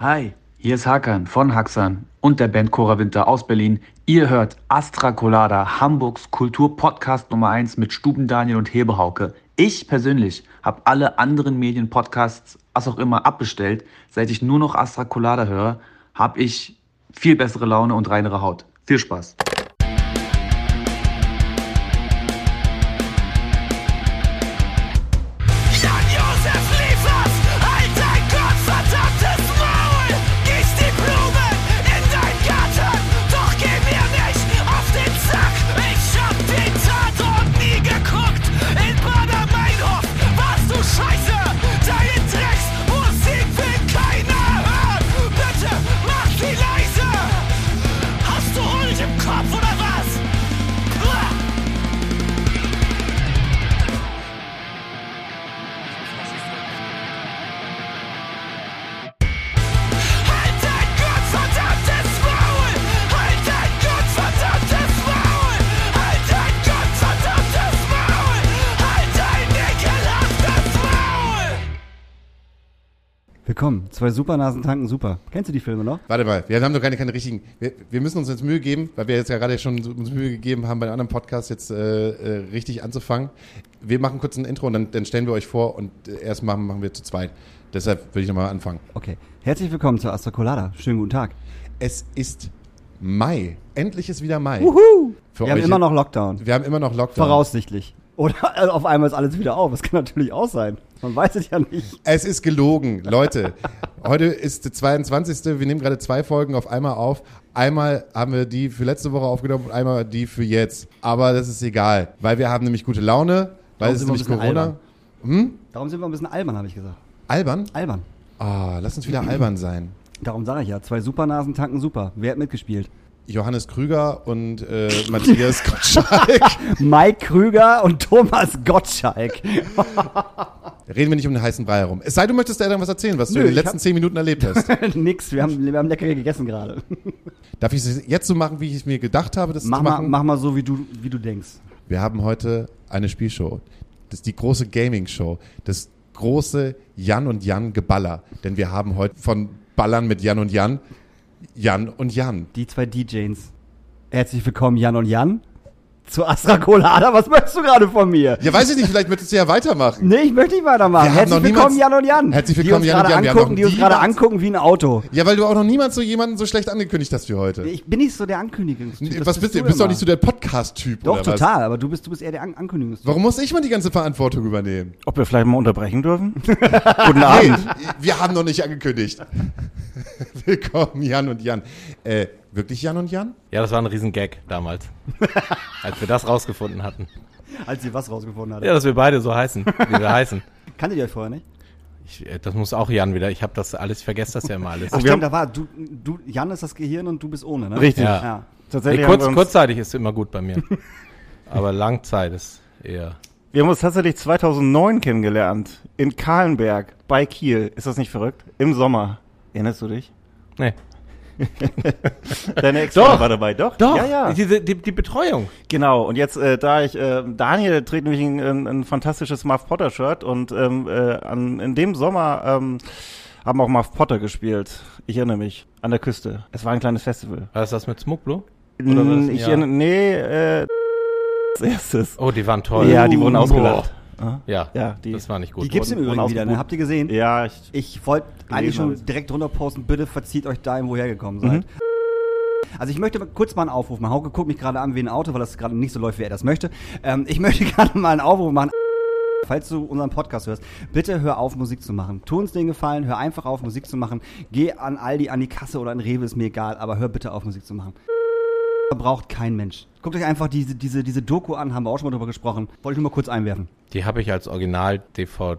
Hi, hier ist Hakan von Haxan und der Band Cora Winter aus Berlin. Ihr hört Astra Colada, Hamburgs Kulturpodcast Nummer 1 mit Stuben Daniel und Hebehauke. Ich persönlich habe alle anderen Medienpodcasts, was auch immer, abbestellt. Seit ich nur noch Astra Colada höre, habe ich viel bessere Laune und reinere Haut. Viel Spaß. Zwei Supernasen tanken super. Kennst du die Filme noch? Warte mal, wir haben doch keine, keine richtigen. Wir, wir müssen uns jetzt Mühe geben, weil wir jetzt ja gerade schon uns Mühe gegeben haben, bei einem anderen Podcast jetzt äh, äh, richtig anzufangen. Wir machen kurz ein Intro und dann, dann stellen wir euch vor und äh, erst machen, machen wir zu zweit. Deshalb würde ich nochmal anfangen. Okay. Herzlich willkommen zur Astra Colada. Schönen guten Tag. Es ist Mai. Endlich ist wieder Mai. Für Wir haben immer noch Lockdown. Wir haben immer noch Lockdown. Voraussichtlich. Oder äh, auf einmal ist alles wieder auf. Das kann natürlich auch sein. Man weiß es ja nicht. Es ist gelogen, Leute. Heute ist der 22. Wir nehmen gerade zwei Folgen auf einmal auf. Einmal haben wir die für letzte Woche aufgenommen und einmal die für jetzt. Aber das ist egal, weil wir haben nämlich gute Laune, weil Darum es ist nämlich Corona. albern. Darum sind wir ein bisschen albern, habe ich gesagt. Albern? Albern. Ah, lass uns wieder albern sein. Darum sage ich ja. Zwei Supernasen tanken super. Wer hat mitgespielt? Johannes Krüger und äh, Matthias Gottschalk. Mike Krüger und Thomas Gottschalk. Reden wir nicht um den heißen Brei herum. Es sei, du möchtest dir irgendwas erzählen, was du Nö, in den letzten zehn Minuten erlebt hast. Nix. Wir haben, wir haben lecker gegessen gerade. Darf ich es jetzt so machen, wie ich es mir gedacht habe, das Mach zu mal, machen? mach mal so, wie du, wie du denkst. Wir haben heute eine Spielshow. Das ist die große Gaming-Show. Das große Jan und Jan Geballer. Denn wir haben heute von Ballern mit Jan und Jan, Jan und Jan. Die zwei DJs. Herzlich willkommen, Jan und Jan. Zu Astra Colada. Was möchtest du gerade von mir? Ja, weiß ich nicht, vielleicht möchtest du ja weitermachen. Nee, ich möchte nicht weitermachen. Wir haben Herzlich noch willkommen, niemals- Jan und Jan. Herzlich willkommen, Jan und gerade Jan. Wir haben Angucken, die uns gerade angucken wie ein Auto. Ja, weil du auch noch niemals so jemanden so schlecht angekündigt hast wie heute. Ich bin nicht so der Ankündigungstyp. Das Was bist du? Bist du auch nicht so der Podcast-Typ, Doch, oder was? total. Aber du bist, du bist eher der An Ankündigungstyp. Warum muss ich mal die ganze Verantwortung übernehmen? Ob wir vielleicht mal unterbrechen dürfen? Guten Abend. wir haben noch nicht angekündigt. Willkommen, Jan und Jan. Äh, wirklich Jan und Jan? Ja, das war ein Riesengag damals, als wir das rausgefunden hatten. Als sie was rausgefunden hat. Ja, dass wir beide so heißen, wie wir heißen. Kanntet ihr euch vorher nicht? Ich, äh, das muss auch Jan wieder. Ich habe das alles, ich vergesse das ja immer alles. Ach, stimmt, da war, du, du, Jan ist das Gehirn und du bist ohne, ne? Richtig. Ja. Ja. Nee, Tatsächlich kurz, wir, uns, kurzzeitig ist immer gut bei mir. Aber Langzeit ist eher. wir haben uns tatsächlich 2009 kennengelernt. In Kahlenberg bei Kiel. Ist das nicht verrückt? Im Sommer. Erinnerst du dich? Nee. Deine ex Doch. war dabei. Doch? Doch, Ja, ja. Diese, die, die Betreuung. Genau. Und jetzt, äh, da ich, äh, Daniel trägt nämlich ein, ein, ein fantastisches Muff Potter Shirt und ähm, äh, an, in dem Sommer ähm, haben auch Muff Potter gespielt. Ich erinnere mich. An der Küste. Es war ein kleines Festival. War das das mit Smuglo? Oder war das ein ich Jahr? erinnere, nee, äh, als erstes. Oh, die waren toll. Ja, die wurden ausgelacht. Ja, Ja, die- das war nicht gut. Die gibt's im Wurden- Übrigen wieder, ne? Habt ihr gesehen? Ja, ich, Ich wollte eigentlich schon habe direkt drunter posten, bitte verzieht euch dahin, woher gekommen seid. Mhm. Also ich möchte kurz mal einen Aufruf machen. Hauke guckt mich gerade an wie ein Auto, weil das gerade nicht so läuft, wie er das möchte. Ähm, ich möchte gerade mal einen Aufruf machen. Falls du unseren Podcast hörst, bitte hör auf, Musik zu machen. Tu uns den Gefallen, hör einfach auf, Musik zu machen. Geh an Aldi, an die Kasse oder an Rewe, ist mir egal, aber hör bitte auf, Musik zu machen. Braucht kein Mensch. Guckt euch einfach diese, diese, diese Doku an, haben wir auch schon mal drüber gesprochen. Wollte ich nur mal kurz einwerfen. Die habe ich als Original-DVD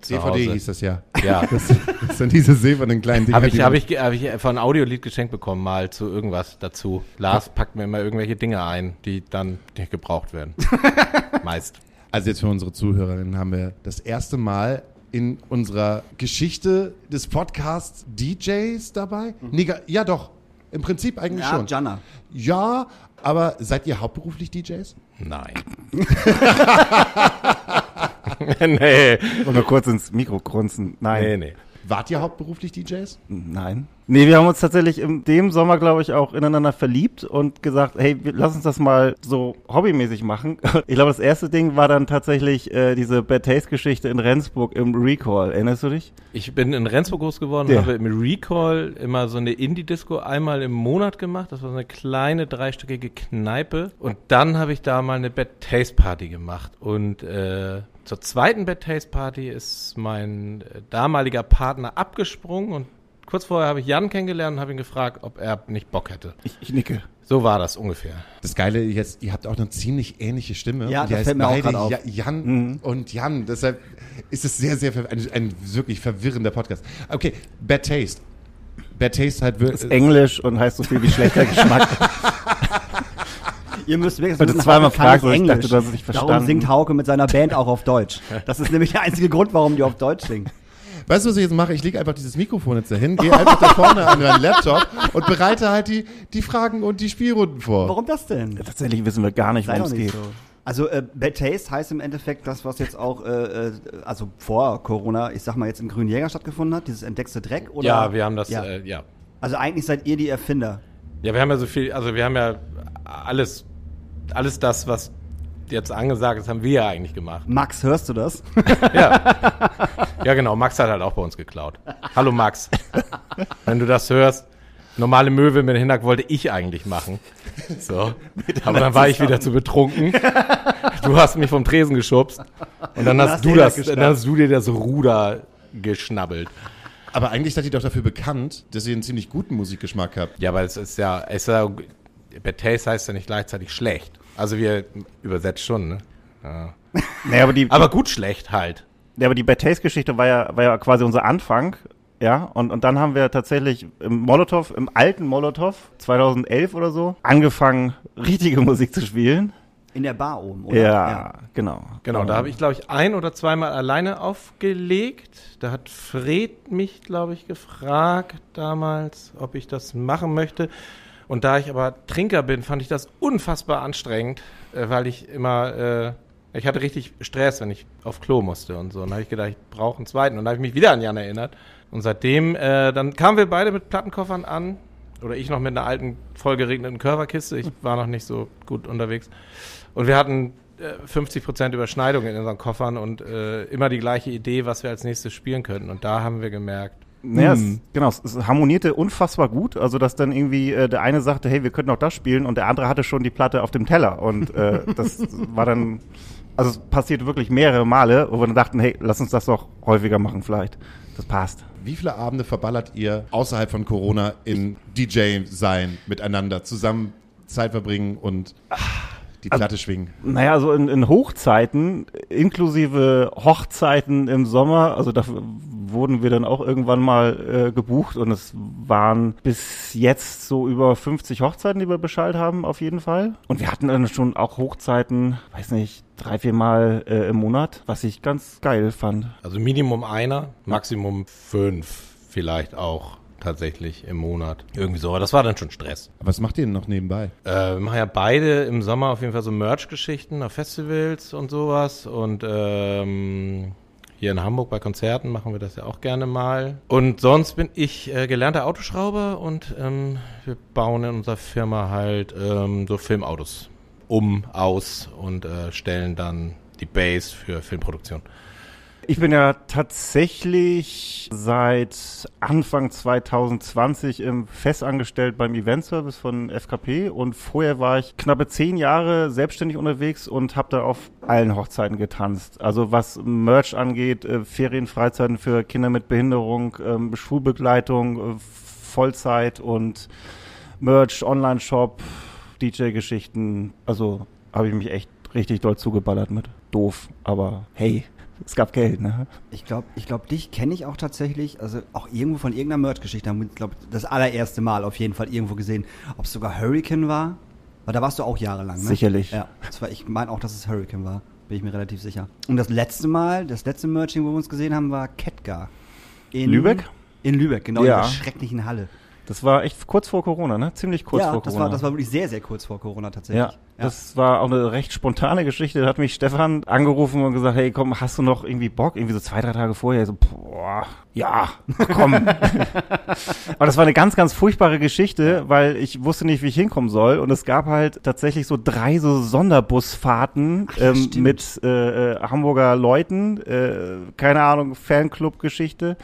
zu DVD Hause. hieß das ja. Ja. Das, das sind diese silbernen kleinen Dinger. Habe ich, hab ich, hab ich von Audiolied geschenkt bekommen, mal zu irgendwas dazu. Lars packt mir immer irgendwelche Dinge ein, die dann nicht gebraucht werden. Meist. Also jetzt für unsere Zuhörerinnen haben wir das erste Mal in unserer Geschichte des Podcasts DJs dabei. Nee, ga- ja doch, im Prinzip eigentlich Ja, schon. Jana. Ja, aber seid ihr hauptberuflich DJs? Nein. nee. Und mal kurz ins Mikro grunzen. Nein. Nee, nee. Wart ihr hauptberuflich DJs? Nein. Nee, wir haben uns tatsächlich in dem Sommer, glaube ich, auch ineinander verliebt und gesagt, hey, lass uns das mal so hobbymäßig machen. Ich glaube, das erste Ding war dann tatsächlich äh, diese Bad Taste-Geschichte in Rendsburg im Recall. Erinnerst du dich? Ich bin in Rendsburg groß geworden, Ja. habe im Recall immer so eine Indie-Disco einmal im Monat gemacht. Das war so eine kleine dreistöckige Kneipe. Und dann habe ich da mal eine Bad Taste Party gemacht. Und äh, zur zweiten Bad Taste Party ist mein äh, damaliger Partner abgesprungen und kurz vorher habe ich Jan kennengelernt und habe ihn gefragt, ob er nicht Bock hätte. Ich, ich nicke. So war das ungefähr. Das Geile jetzt, ihr habt auch eine ziemlich ähnliche Stimme. Ja, das heißt fällt mir auch beide grad auf. Ja, Jan und Jan. Deshalb ist es sehr, sehr ein, ein wirklich verwirrender Podcast. Okay, Bad Taste. Bad Taste halt Ist wirklich. Englisch und heißt so viel wie schlechter Geschmack. Ihr müsst wirklich, wissen, zweimal fragst, ich Englisch. dachte, du hast es nicht Darum verstanden. singt Hauke mit seiner Band auch auf Deutsch. Das ist nämlich der einzige Grund, warum die auf Deutsch singt. Weißt du, was ich jetzt mache? Ich lege einfach dieses Mikrofon jetzt dahin, gehe einfach da vorne an meinen Laptop und bereite halt die, die Fragen und die Spielrunden vor. Warum das denn? Tatsächlich wissen wir gar nicht, worum es geht. so. Also äh, Bad Taste heißt im Endeffekt das, was jetzt auch, äh, äh, also vor Corona, ich sag mal jetzt im Grünen Jäger stattgefunden hat, dieses entdeckte Dreck? Oder? ja, wir haben das, Ja. Äh, ja. Also eigentlich seid ihr die Erfinder. Ja, wir haben ja so viel, also wir haben ja alles, alles das, was jetzt angesagt ist, haben wir ja eigentlich gemacht. Max, hörst du das? Ja. ja, genau. Max hat halt auch bei uns geklaut. Hallo Max. Wenn du das hörst, normale Möwe mit Hintergrund wollte ich eigentlich machen. So. Aber dann war ich wieder zu betrunken. Du hast mich vom Tresen geschubst. Und dann hast, hast du dir das, das dann hast du dir das Ruder geschnabbelt. Aber eigentlich seid ihr doch dafür bekannt, dass ihr einen ziemlich guten Musikgeschmack habt. Ja, aber es ist ja, es ist ja, Bad Taste heißt ja nicht gleichzeitig schlecht. Also wir übersetzt schon, ne? Ja. Nee, aber die, Aber gut schlecht halt. Ja, aber die Bad Taste-Geschichte war ja, war ja quasi unser Anfang. Ja, und, und dann haben wir tatsächlich im Molotow, im alten Molotow, 2011 oder so, angefangen, richtige Musik zu spielen. In der Bar oben, oder? Ja, genau. Genau, da habe ich, glaube ich, ein oder zweimal alleine aufgelegt. Da hat Fred mich, glaube ich, gefragt damals, ob ich das machen möchte. Und da ich aber Trinker bin, fand ich das unfassbar anstrengend, äh, weil ich immer, äh, ich hatte richtig Stress, wenn ich auf Klo musste und so. Und da habe ich gedacht, ich brauche einen zweiten. Und da habe ich mich wieder an Jan erinnert. Und seitdem, äh, dann kamen wir beide mit Plattenkoffern an. Oder ich noch mit einer alten, vollgeregneten Körperkiste. Ich war noch nicht so gut unterwegs. Und wir hatten äh, 50% Überschneidung in unseren Koffern und äh, immer die gleiche Idee, was wir als nächstes spielen könnten. Und da haben wir gemerkt, Naja, es, genau, es, es harmonierte unfassbar gut. Also, dass dann irgendwie äh, der eine sagte, hey, wir könnten auch das spielen und der andere hatte schon die Platte auf dem Teller. Und äh, das war dann, also es passierte wirklich mehrere Male, wo wir dann dachten, hey, lass uns das doch häufiger machen vielleicht. Das passt. Wie viele Abende verballert ihr außerhalb von Corona in DJ sein, miteinander, zusammen Zeit verbringen und die Platte schwingen? Naja, also in, in Hochzeiten, inklusive Hochzeiten im Sommer, also da wurden wir dann auch irgendwann mal äh, gebucht und es waren bis jetzt so über 50 Hochzeiten, die wir Bescheid haben, auf jeden Fall. Und wir hatten dann schon auch Hochzeiten, weiß nicht, drei, vier Mal äh, im Monat, was ich ganz geil fand. also Minimum einer, Maximum fünf vielleicht auch tatsächlich im Monat. Irgendwie so, aber das war dann schon Stress. Was macht ihr denn noch nebenbei? Äh, wir machen ja beide im Sommer auf jeden Fall so Merch-Geschichten auf Festivals und sowas. Und ähm, hier in Hamburg bei Konzerten machen wir das ja auch gerne mal. Und sonst bin ich äh, gelernter Autoschrauber und ähm, wir bauen in unserer Firma halt ähm, so Filmautos um, aus und äh, stellen dann die Base für Filmproduktion. Ich bin ja tatsächlich seit Anfang 2020 im festangestellt beim Eventservice von FKP und vorher war ich knappe zehn Jahre selbstständig unterwegs und habe da auf allen Hochzeiten getanzt. Also was Merch angeht, äh, Ferien, Freizeiten für Kinder mit Behinderung, ähm, Schulbegleitung, äh, Vollzeit und Merch, Online-Shop, DJ-Geschichten. Also habe ich mich echt richtig doll zugeballert mit. Doof, aber hey, es gab Geld, ne? Ich glaube, ich glaub, dich kenne ich auch tatsächlich, also auch irgendwo von irgendeiner Merch-Geschichte haben wir, glaube das allererste Mal auf jeden Fall irgendwo gesehen. Ob es sogar Hurricane war? Weil da warst du auch jahrelang, ne? Sicherlich. Ja, war, ich meine auch, dass es Hurricane war. Bin ich mir relativ sicher. Und das letzte Mal, das letzte Merching, wo wir uns gesehen haben, war Ketka. In Lübeck? In Lübeck, genau, Ja. in der schrecklichen Halle. Das war echt kurz vor Corona, ne? Ziemlich kurz ja, vor das Corona. war, das war wirklich sehr, sehr kurz vor Corona tatsächlich. ja, das war auch eine recht spontane Geschichte. Da hat mich Stefan angerufen und gesagt, hey, komm, hast du noch irgendwie Bock? Irgendwie so zwei, drei Tage vorher. So, boah, ja, komm. Aber das war eine ganz, ganz furchtbare Geschichte, weil ich wusste nicht, wie ich hinkommen soll. Und es gab halt tatsächlich so drei so Sonderbusfahrten ja, ähm, mit äh, äh, Hamburger Leuten. Äh, keine Ahnung, Fanclub-Geschichte.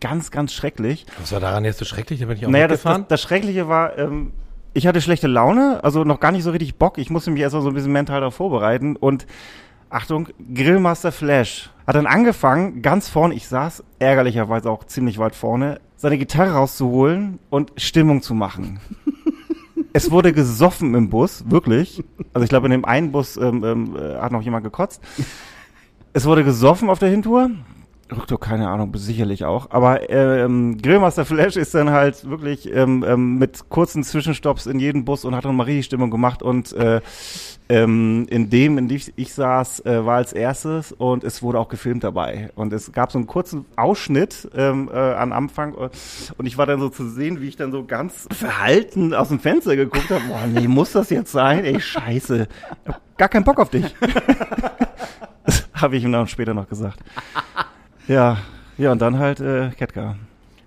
Ganz, ganz schrecklich. Was war daran jetzt so schrecklich? Da bin ich auch Naja, das, das, das Schreckliche war, ähm, ich hatte schlechte Laune, also noch gar nicht so richtig Bock. Ich musste mich erstmal so ein bisschen mental darauf vorbereiten und Achtung, Grillmaster Flash hat dann angefangen, ganz vorne, ich saß ärgerlicherweise auch ziemlich weit vorne, seine Gitarre rauszuholen und Stimmung zu machen. es wurde gesoffen im Bus, wirklich. Also ich glaube, in dem einen Bus ähm, ähm, äh, hat noch jemand gekotzt. Es wurde gesoffen auf der Hintour. Rücktour, keine Ahnung, sicherlich auch. Aber ähm, Grillmaster Flash ist dann halt wirklich ähm, ähm, mit kurzen Zwischenstopps in jeden Bus und hat dann mal richtig Stimmung gemacht. Und äh, ähm, in dem, in dem ich, ich saß, äh, war als erstes und es wurde auch gefilmt dabei. Und es gab so einen kurzen Ausschnitt ähm, äh, am Anfang und ich war dann so zu sehen, wie ich dann so ganz verhalten aus dem Fenster geguckt habe. Boah, nee, muss das jetzt sein? Ey, scheiße. Gar keinen Bock auf dich. habe ich ihm dann später noch gesagt. Ja, ja, und dann halt äh, Ketka.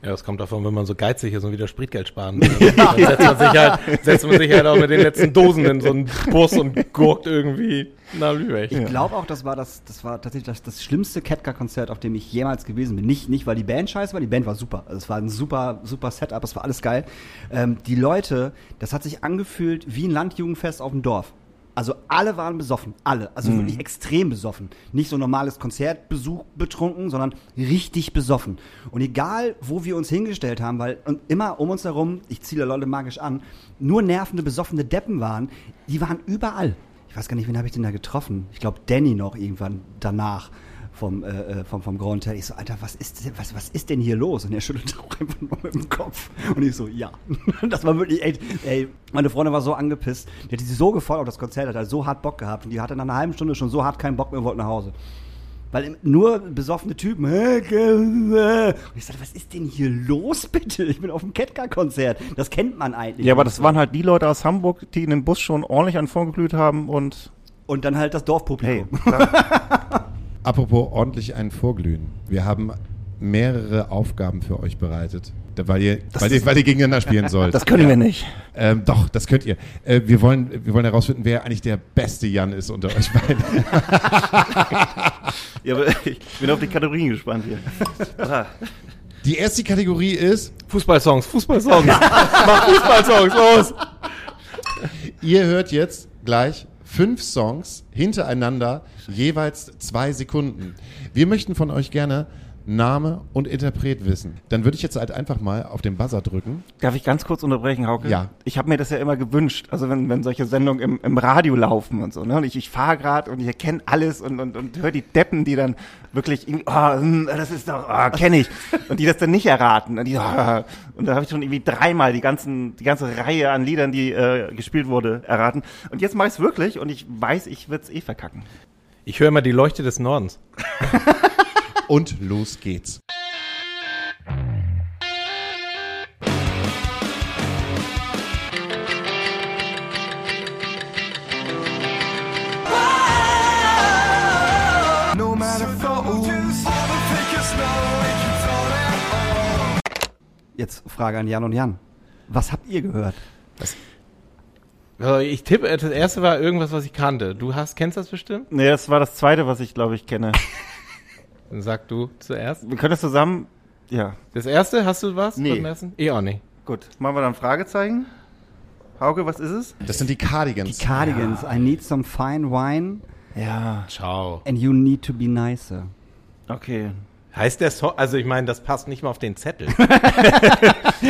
Ja, das kommt davon, wenn man so geizig ist und wieder Spritgeld sparen will. Dann setzt man, sich halt, setzt man sich halt auch mit den letzten Dosen in so einen Bus und guckt irgendwie nach Lübeck. Ich glaube auch, das war das, das war tatsächlich das, das schlimmste Ketka-Konzert, auf dem ich jemals gewesen bin. Nicht, nicht, weil die Band scheiße war, die Band war super. Also es war ein super, super Setup, es war alles geil. Ähm, die Leute, das hat sich angefühlt wie ein Landjugendfest auf dem Dorf. Also alle waren besoffen, alle. Also wirklich extrem besoffen. Nicht so normales Konzertbesuch betrunken, sondern richtig besoffen. Und egal, wo wir uns hingestellt haben, weil und immer um uns herum, ich ziele Leute magisch an, nur nervende, besoffene Deppen waren, die waren überall. Ich weiß gar nicht, wen habe ich denn da getroffen? Ich glaube, Danny noch irgendwann danach vom, äh, äh, vom, vom Grand Hotel. Ich so, Alter, was ist, denn- was, was ist denn hier los? Und er schüttelt auch einfach nur mit dem Kopf. Und ich so, ja. Das war wirklich, ey, ey, meine Freundin war so angepisst. Die hat sich so gefreut auf das Konzert, hat halt so hart Bock gehabt. Und die hatte nach einer halben Stunde schon so hart keinen Bock mehr und wollte nach Hause. Weil nur besoffene Typen. Und ich sagte, was ist denn hier los, bitte? Ich bin auf dem Ketka-Konzert. Das kennt man eigentlich. Ja, aber das waren halt die Leute aus Hamburg, die in dem Bus schon ordentlich an vorgeglüht haben und Und dann halt das hey, Dorfpublikum. Apropos ordentlich ein Vorglühen. Wir haben mehrere Aufgaben für euch bereitet, weil ihr, weil ihr, weil ihr gegeneinander spielen sollt. das können wir nicht. Ähm, doch, das könnt ihr. Äh, wir, wollen, wir wollen herausfinden, wer eigentlich der beste Jan ist unter euch beiden. Ja, aber ich bin auf die Kategorien gespannt hier. Ah. Die erste Kategorie ist, Fußballsongs, Fußballsongs. Mach Fußballsongs, los. ihr hört jetzt gleich fünf Songs hintereinander, jeweils zwei Sekunden. Wir möchten von euch gerne Name und Interpret wissen. Dann würde ich jetzt halt einfach mal auf den Buzzer drücken. Darf ich ganz kurz unterbrechen, Hauke? Ja. Ich habe mir das ja immer gewünscht, also wenn, wenn solche Sendungen im, im Radio laufen und so, ne? Und ich, ich fahre gerade und ich erkenne alles und, und, und höre die Deppen, die dann wirklich irgendwie, oh, hm, das ist doch, oh, kenne ich. Und die das dann nicht erraten. Und, die, oh, und da habe ich schon irgendwie dreimal die ganzen, die ganze Reihe an Liedern, die äh, gespielt wurde, erraten. Und jetzt mache ich es wirklich und ich weiß, ich würde es eh verkacken. Ich höre immer die Leuchte des Nordens. Und los geht's. Jetzt Frage an Jan und Jan. Was habt ihr gehört? Also ich tippe, das erste war irgendwas, was ich kannte. Du hast, kennst das bestimmt? Nee, das war das zweite, was ich, glaube ich, kenne. Dann sag du zuerst. Wir können das zusammen, ja, Das erste, hast du was? Nee. beim ersten? Ich auch nicht. gut. Machen wir dann Fragezeichen. Hauke, was ist es? Das sind die Cardigans. Die Cardigans. I need some fine wine Ja. Ciao. and you need to be nicer. Okay. Heißt der Song, also ich meine, das passt nicht mal auf den Zettel.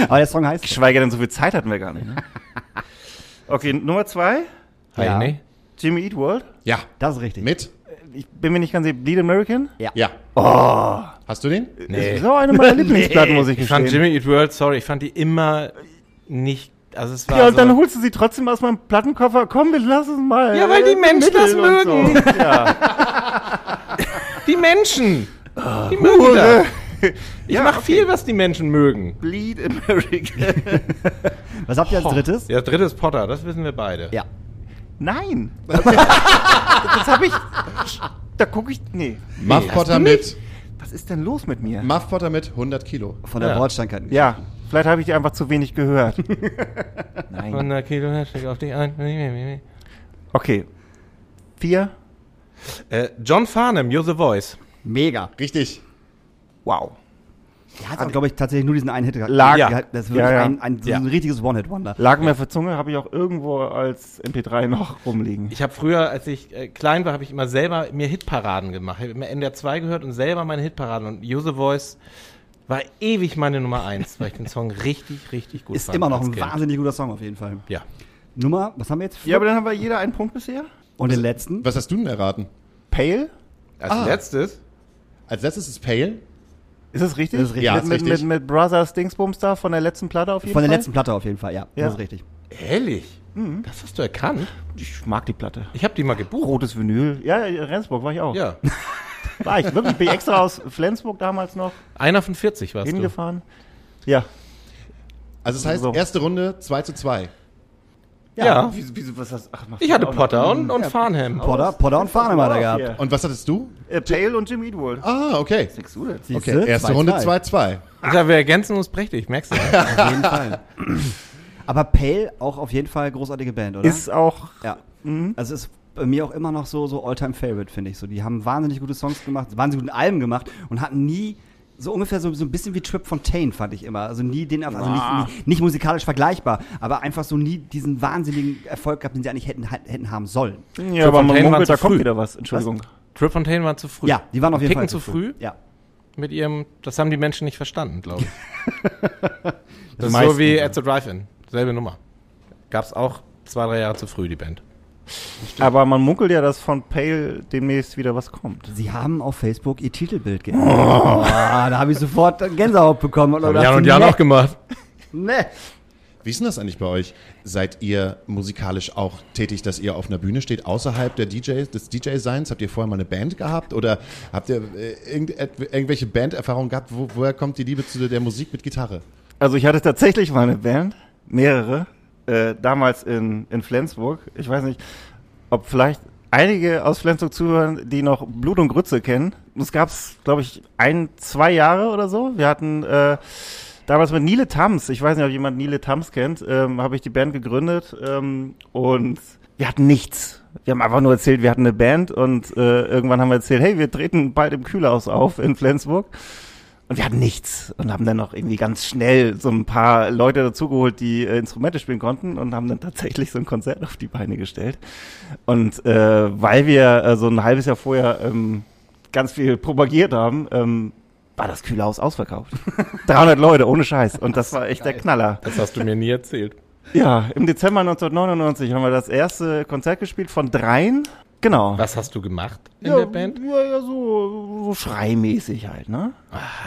Aber der Song heißt. Geschweige denn, so viel Zeit hatten wir gar nicht. Ne? Okay, Nummer zwei, Hi, Ja. Jimmy Eat World. Ja, Das ist richtig. mit? Ich bin mir nicht ganz sicher, Bleed American? Ja. Oh, Hast du den? Nee. ist auch eine meiner Lieblingsplatten, muss ich Ich fand gestehen. Jimmy Eat World, sorry, ich fand die immer nicht, also es war Ja, und so, dann holst du sie trotzdem aus meinem Plattenkoffer. Komm, wir lassen es mal. Ja, weil die äh, Menschen das mögen. So. Ja. die Menschen, Ah, die mögen das. Ich mache viel, was die Menschen mögen. Bleed America. Was habt ihr als drittes? Ja, drittes Potter, das wissen wir beide. Ja. Nein. das habe ich. Da gucke ich. Nee. Muff Potter mit, Was ist denn los mit mir? Muff Potter mit 100 Kilo. Von der Ja. Bordsteinkante. Ja, vielleicht habe ich die einfach zu wenig gehört. Nein. 100 Kilo, steig auf dich ein. Okay. Vier. Äh, John Farnham, You're the Voice. Mega. Richtig. Wow. Der hat, glaube ich, tatsächlich nur diesen einen Hit gehabt. Lag- Ja. Das ist wirklich Ja, ja. Ein, ein, ein richtiges One-Hit-Wonder. Lag mir für Zunge, habe ich auch irgendwo als MP3 noch rumliegen. Ich habe früher, als ich äh, klein war, habe ich immer selber mir Hitparaden gemacht. Ich habe immer NDR 2 gehört und selber meine Hitparaden. Und the Voice war ewig meine Nummer eins, weil ich den Song richtig, richtig gut Ist fand. immer noch ein Kind. wahnsinnig guter Song auf jeden Fall. Ja. Nummer, was haben wir jetzt? Ja, aber dann haben wir jeder einen Punkt bisher. Und den letzten? Was hast du denn erraten? Pale? Als Ah. letztes, Als letztes ist Pale. Ist das richtig? Das ist richtig. Ja, mit, ist mit, richtig. mit, mit Brothers Dingsbums da von der letzten Platte auf jeden Von der Fall? letzten Platte auf jeden Fall, ja. Ja. Das ist richtig. ehrlich, Mhm. das hast du erkannt? Ich mag die Platte. Ich habe die mal gebucht. Rotes Vinyl. Ja, ja, Rendsburg war ich auch. Ja, War ich. Wirklich, bin ich extra aus Flensburg damals noch einer von 40 warst du. hingefahren. Ja. Also das heißt, So. erste Runde 2 zu 2. Ja, Wieso, wieso, was hast, ach, ich hatte Potter und, und Farnham. Potter, Potter und Farnham hat er gehabt. Ja. Und was hattest du? Äh, Pale und Jim Eatwood. Ah, okay. Das? Siehste? Okay, erste Zwei, Runde zwei. 2-2. Ja, wir ergänzen uns prächtig, merkst du? Auf jeden Fall. Aber Pale auch auf jeden Fall großartige Band, oder? Ist auch. ja. Also ist bei mir auch immer noch so, so All-Time-Favorite, finde ich. So, die haben wahnsinnig gute Songs gemacht, wahnsinnig gute Alben gemacht und hatten nie so ungefähr so, so ein bisschen wie Trip Fontaine, fand ich immer. Also nie den, also nicht, nicht, nicht musikalisch vergleichbar, aber einfach so nie diesen wahnsinnigen Erfolg gehabt, den sie eigentlich hätten, hätten haben sollen. Ja, aber man Fontaine waren munkelt, da zu kommt früh. wieder was. Entschuldigung. Trip Fontaine war zu früh. Ja, die waren auf jeden Picken Fall zu früh Ja. mit ihrem, das haben die Menschen nicht verstanden, glaube ich. das ist meisten, so wie ja. At the Drive-In, selbe Nummer. Gab's auch zwei, drei Jahre zu früh, die Band. Aber man munkelt ja, dass von Pale demnächst wieder was kommt. Sie haben auf Facebook ihr Titelbild geändert. Oh, da habe ich sofort Gänsehaut bekommen. Und Jan und Jan nee, auch gemacht. Nee. Wie ist denn das eigentlich bei euch? Seid ihr musikalisch auch tätig, dass ihr auf einer Bühne steht, außerhalb der DJ, des DJ-Seins? Habt ihr vorher mal eine Band gehabt? Oder habt ihr äh, irgend, irgendwelche Banderfahrungen gehabt? Wo, woher kommt die Liebe zu der Musik mit Gitarre? Also ich hatte tatsächlich mal eine Band, mehrere, äh, damals in, in Flensburg. Ich weiß nicht, ob vielleicht einige aus Flensburg zuhören, die noch Blut und Grütze kennen. Das gab's, glaube ich, ein, zwei Jahre oder so. Wir hatten äh, damals mit Nile Tams, ich weiß nicht, ob jemand Nile Tams kennt, ähm, habe ich die Band gegründet ähm, und wir hatten nichts. Wir haben einfach nur erzählt, wir hatten eine Band und äh, irgendwann haben wir erzählt, hey, wir treten bald im Kühlhaus auf in Flensburg. Und wir hatten nichts und haben dann noch irgendwie ganz schnell so ein paar Leute dazugeholt, die äh, Instrumente spielen konnten und haben dann tatsächlich so ein Konzert auf die Beine gestellt. Und äh, weil wir äh, so ein halbes Jahr vorher ähm, ganz viel propagiert haben, ähm, war das Kühlhaus ausverkauft. 300 Leute, ohne Scheiß. Und das war echt der Knaller. Das hast du mir nie erzählt. Ja, im Dezember 1999 haben wir das erste Konzert gespielt von dreien. Genau. Was hast du gemacht in ja, der Band? Ja, ja, so, so schreimäßig halt, ne?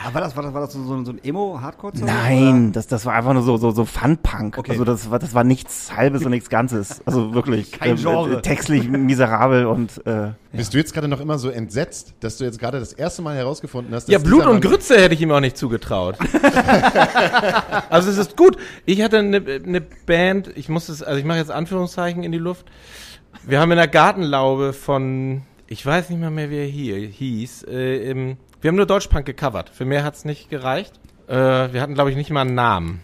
Aber war das, war das, war das so, so ein Emo-Hardcore-Song? Nein, das, das war einfach nur so, so, so Fun-Punk. Okay. Also das war, das war nichts Halbes und nichts Ganzes. Also wirklich. Kein Genre. Äh, textlich miserabel und äh, Bist du jetzt gerade noch immer so entsetzt, dass du jetzt gerade das erste Mal herausgefunden hast, dass Ja, Blut und Grütze hätte ich ihm auch nicht zugetraut. also es ist gut. Ich hatte eine, eine Band, ich muss es, also ich mache jetzt Anführungszeichen in die Luft. Wir haben in der Gartenlaube von, ich weiß nicht mal mehr, wer hier hieß, äh, im, wir haben nur Deutschpunk gecovert. Für mehr hat's nicht gereicht. Äh, wir hatten, glaube ich, nicht mal einen Namen.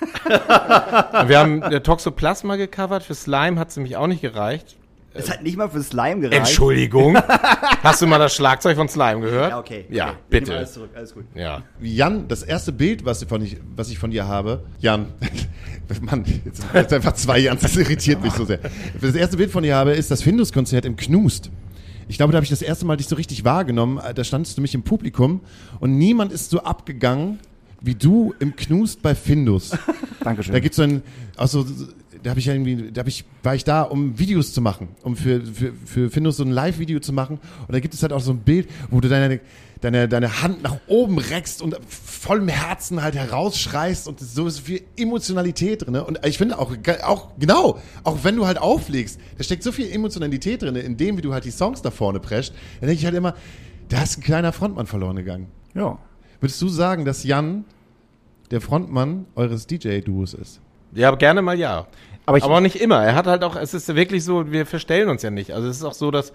wir haben äh, Toxoplasma gecovert, für Slime hat's nämlich auch nicht gereicht. Es hat nicht mal für Slime gereicht. Entschuldigung. Hast du mal das Schlagzeug von Slime gehört? Ja, okay. Ja, okay. Ich bitte. Alles zurück, alles gut. Ja. Jan, das erste Bild, was, von ich, was ich von dir habe, Jan, Mann, jetzt sind jetzt einfach zwei Jans, das irritiert mich so sehr. Das erste Bild von dir habe, ist das Findus-Konzert im Knust. Ich glaube, da habe ich das erste Mal dich so richtig wahrgenommen. Da standest du mich im Publikum und niemand ist so abgegangen wie du im Knust bei Findus. Dankeschön. Da gibt's so ein, also da habe ich irgendwie, da hab ich, war ich da, um Videos zu machen, um für, für, für Findus so ein Live-Video zu machen. Und da gibt es halt auch so ein Bild, wo du deine, deine, deine Hand nach oben reckst und vollem Herzen halt herausschreist und so ist viel Emotionalität drin. Ne? Und ich finde auch, auch, genau, auch wenn du halt auflegst, da steckt so viel Emotionalität drin, in dem, wie du halt die Songs da vorne prescht, dann denke ich halt immer, da ist ein kleiner Frontmann verloren gegangen. ja. Würdest du sagen, dass Jan der Frontmann eures DJ-Duos ist? Ja, gerne mal ja. Aber ich- auch nicht immer. Er hat halt auch, es ist wirklich so, wir verstellen uns ja nicht. Also es ist auch so, dass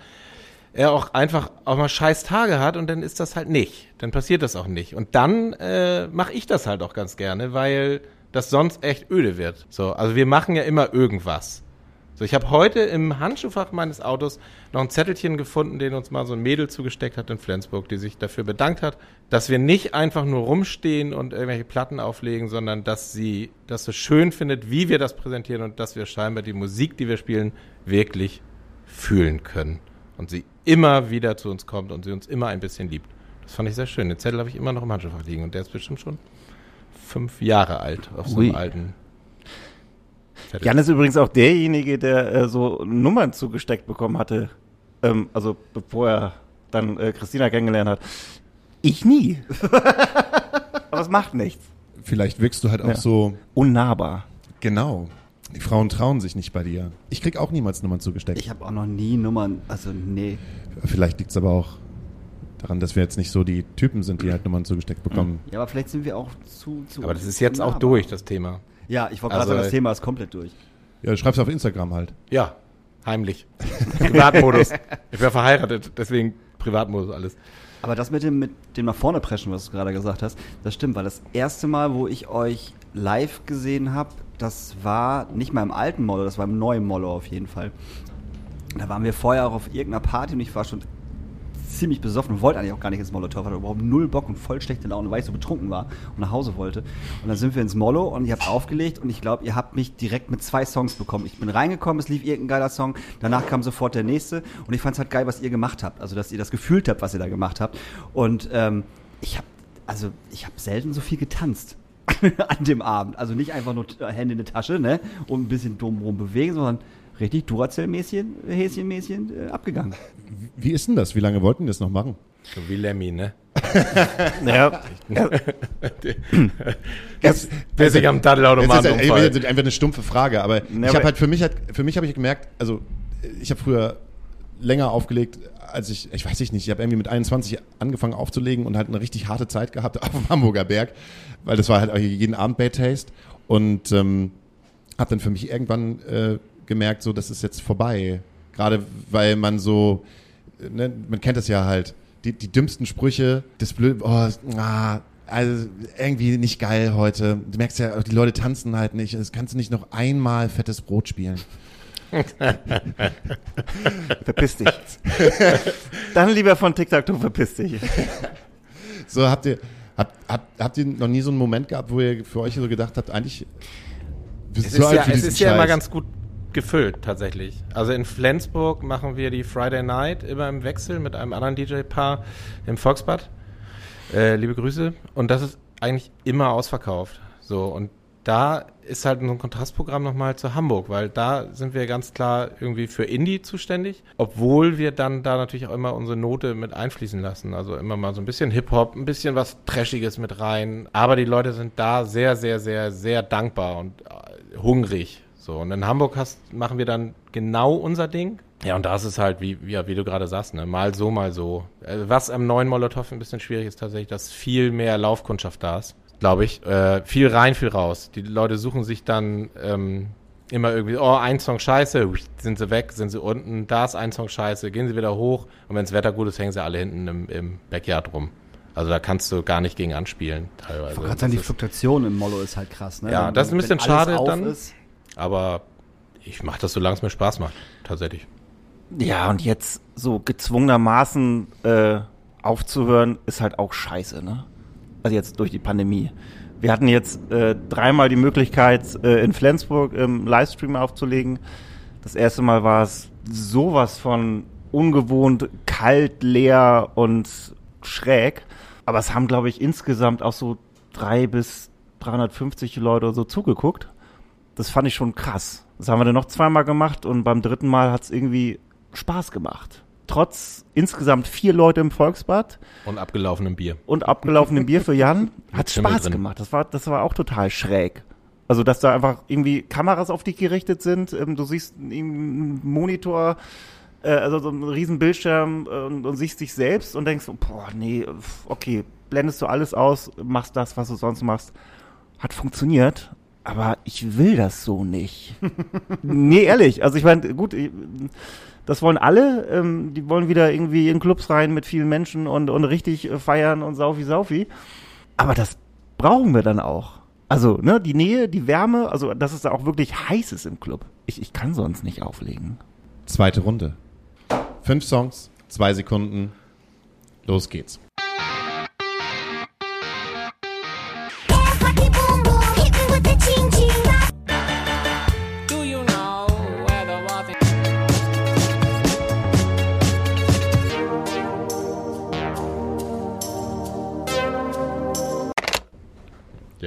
er auch einfach auch mal scheiß Tage hat und dann ist das halt nicht. Dann passiert das auch nicht. Und dann äh, mache ich das halt auch ganz gerne, weil das sonst echt öde wird. So, also wir machen ja immer irgendwas. So, ich habe heute im Handschuhfach meines Autos noch ein Zettelchen gefunden, den uns mal so ein Mädel zugesteckt hat in Flensburg, die sich dafür bedankt hat, dass wir nicht einfach nur rumstehen und irgendwelche Platten auflegen, sondern dass sie das so schön findet, wie wir das präsentieren und dass wir scheinbar die Musik, die wir spielen, wirklich fühlen können. Und sie immer wieder zu uns kommt und sie uns immer ein bisschen liebt. Das fand ich sehr schön. Den Zettel habe ich immer noch im Handschuhfach liegen und der ist bestimmt schon fünf Jahre alt auf so einem Ui. alten Zettel. Jan ist übrigens auch derjenige, der äh, so Nummern zugesteckt bekommen hatte. Ähm, also bevor er dann äh, Christina kennengelernt hat. Ich nie. Aber es macht nichts. Vielleicht wirkst du halt auch Ja. so, Unnahbar. genau. Die Frauen trauen sich nicht bei dir. Ich krieg auch niemals Nummern zugesteckt. Ich habe auch noch nie Nummern, also nee. Vielleicht liegt es aber auch daran, dass wir jetzt nicht so die Typen sind, die halt Nummern zugesteckt bekommen. Ja, aber vielleicht sind wir auch zu, zu Aber das ist jetzt auch nahbar. durch, das Thema. Ja, ich wollte gerade Also, sagen, das Thema ist komplett durch. Ja, du schreibst auf Instagram halt. Ja, heimlich. Privatmodus. Ich wäre verheiratet, deswegen Privatmodus alles. Aber das mit dem, mit dem nach vorne preschen, was du gerade gesagt hast, das stimmt, weil das erste Mal, wo ich euch live gesehen habe, das war nicht mal im alten Mollo, das war im neuen Mollo auf jeden Fall. Da waren wir vorher auch auf irgendeiner Party und ich war schon ziemlich besoffen und wollte eigentlich auch gar nicht ins Molotow, hatte überhaupt null Bock und voll schlechte Laune, weil ich so betrunken war und nach Hause wollte. Und dann sind wir ins Mollo und ihr habt aufgelegt und ich glaube, ihr habt mich direkt mit zwei Songs bekommen. Ich bin reingekommen, es lief irgendein geiler Song, danach kam sofort der nächste und ich fand es halt geil, was ihr gemacht habt. Also, dass ihr das gefühlt habt, was ihr da gemacht habt. Und ähm, ich habe also ich habe selten so viel getanzt an dem Abend. Also nicht einfach nur Hände in die Tasche, ne, und ein bisschen dumm rum bewegen, sondern richtig Duracell-Mäßchen, Häschen-Mäßchen äh, abgegangen. Wie ist denn das? Wie lange wollten die das noch machen? So wie Lemmy, ne? Ja. Jetzt, Der sich am Das Daddelautomaten ist ja umfallen. einfach eine stumpfe Frage, aber Ne, ich habe halt für mich halt, für mich habe ich gemerkt, also ich habe früher länger aufgelegt, als ich, ich weiß ich nicht, ich habe irgendwie mit 21 angefangen aufzulegen und halt eine richtig harte Zeit gehabt auf dem Hamburger Berg, weil das war halt auch jeden Abend Bad Taste und ähm, habe dann für mich irgendwann äh, gemerkt, so das ist jetzt vorbei, gerade weil man so, ne, man kennt das ja halt, die, die dümmsten Sprüche, das blöd, oh, ah, also irgendwie nicht geil heute. Du merkst ja, die Leute tanzen halt nicht. Das kannst du nicht noch einmal fettes Brot spielen. Verpiss dich. Dann lieber von TikTok, du verpiss dich. So habt ihr, habt, habt, habt ihr noch nie so einen Moment gehabt, wo ihr für euch so gedacht habt, eigentlich Es ist, ja, es ist ja immer ganz gut gefüllt, tatsächlich. Also in Flensburg machen wir die Friday Night immer im Wechsel mit einem anderen DJ-Paar im Volksbad. Äh, liebe Grüße. Und das ist eigentlich immer ausverkauft. So, und da ist halt so ein Kontrastprogramm nochmal zu Hamburg, weil da sind wir ganz klar irgendwie für Indie zuständig, obwohl wir dann da natürlich auch immer unsere Note mit einfließen lassen. Also immer mal so ein bisschen Hip-Hop, ein bisschen was Trashiges mit rein. Aber die Leute sind da sehr, sehr, sehr, sehr dankbar und äh, hungrig. So, und in Hamburg hast, machen wir dann genau unser Ding. Ja, und da ist es halt, wie, wie, wie du gerade sagst, ne? mal so, mal so. Äh, Was am neuen Molotow ein bisschen schwierig ist, tatsächlich, dass viel mehr Laufkundschaft da ist, glaube ich. Äh, viel rein, viel raus. Die Leute suchen sich dann ähm, immer irgendwie, oh, ein Song scheiße, sind sie weg, sind sie unten, da ist ein Song scheiße, gehen sie wieder hoch und wenn das Wetter gut ist, hängen sie alle hinten im, im Backyard rum. Also da kannst du gar nicht gegen anspielen, teilweise. Ich gerade sagen, Das die Fluktuation im Mollo ist halt krass. Ne? Ja, Wenn- das ist ein bisschen schade dann. Ist. Aber ich mache das, solange es mir Spaß macht, tatsächlich. Ja, und jetzt so gezwungenermaßen äh, aufzuhören, ist halt auch scheiße, ne? Also jetzt durch die Pandemie. Wir hatten jetzt äh, dreimal die Möglichkeit, äh, in Flensburg im Livestream aufzulegen. Das erste Mal war es sowas von ungewohnt kalt, leer und schräg. Aber es haben, glaube ich, insgesamt auch so drei bis 350 Leute so zugeguckt. Das fand ich schon krass. Das haben wir dann noch zweimal gemacht und beim dritten Mal hat es irgendwie Spaß gemacht. Trotz insgesamt vier Leute im Volksbad Und abgelaufenem Bier. und abgelaufenem Bier für Jan hat Spaß drin. gemacht. Das war, das war auch total schräg. Also, dass da einfach irgendwie Kameras auf dich gerichtet sind. Ähm, du siehst einen Monitor, äh, also so einen riesen Bildschirm äh, und, und siehst dich selbst und denkst, boah, nee, okay, blendest du alles aus, machst das, was du sonst machst. Hat funktioniert, aber ich will das so nicht. nee, ehrlich. Also ich meine, gut, das wollen alle. Ähm, die wollen wieder irgendwie in Clubs rein mit vielen Menschen und, und richtig äh, feiern und saufi saufi. Aber das brauchen wir dann auch. Also, ne, die Nähe, die Wärme, also dass es da auch wirklich heiß ist im Club. Ich, ich kann sonst nicht auflegen. Zweite Runde. Fünf Songs, zwei Sekunden. Los geht's.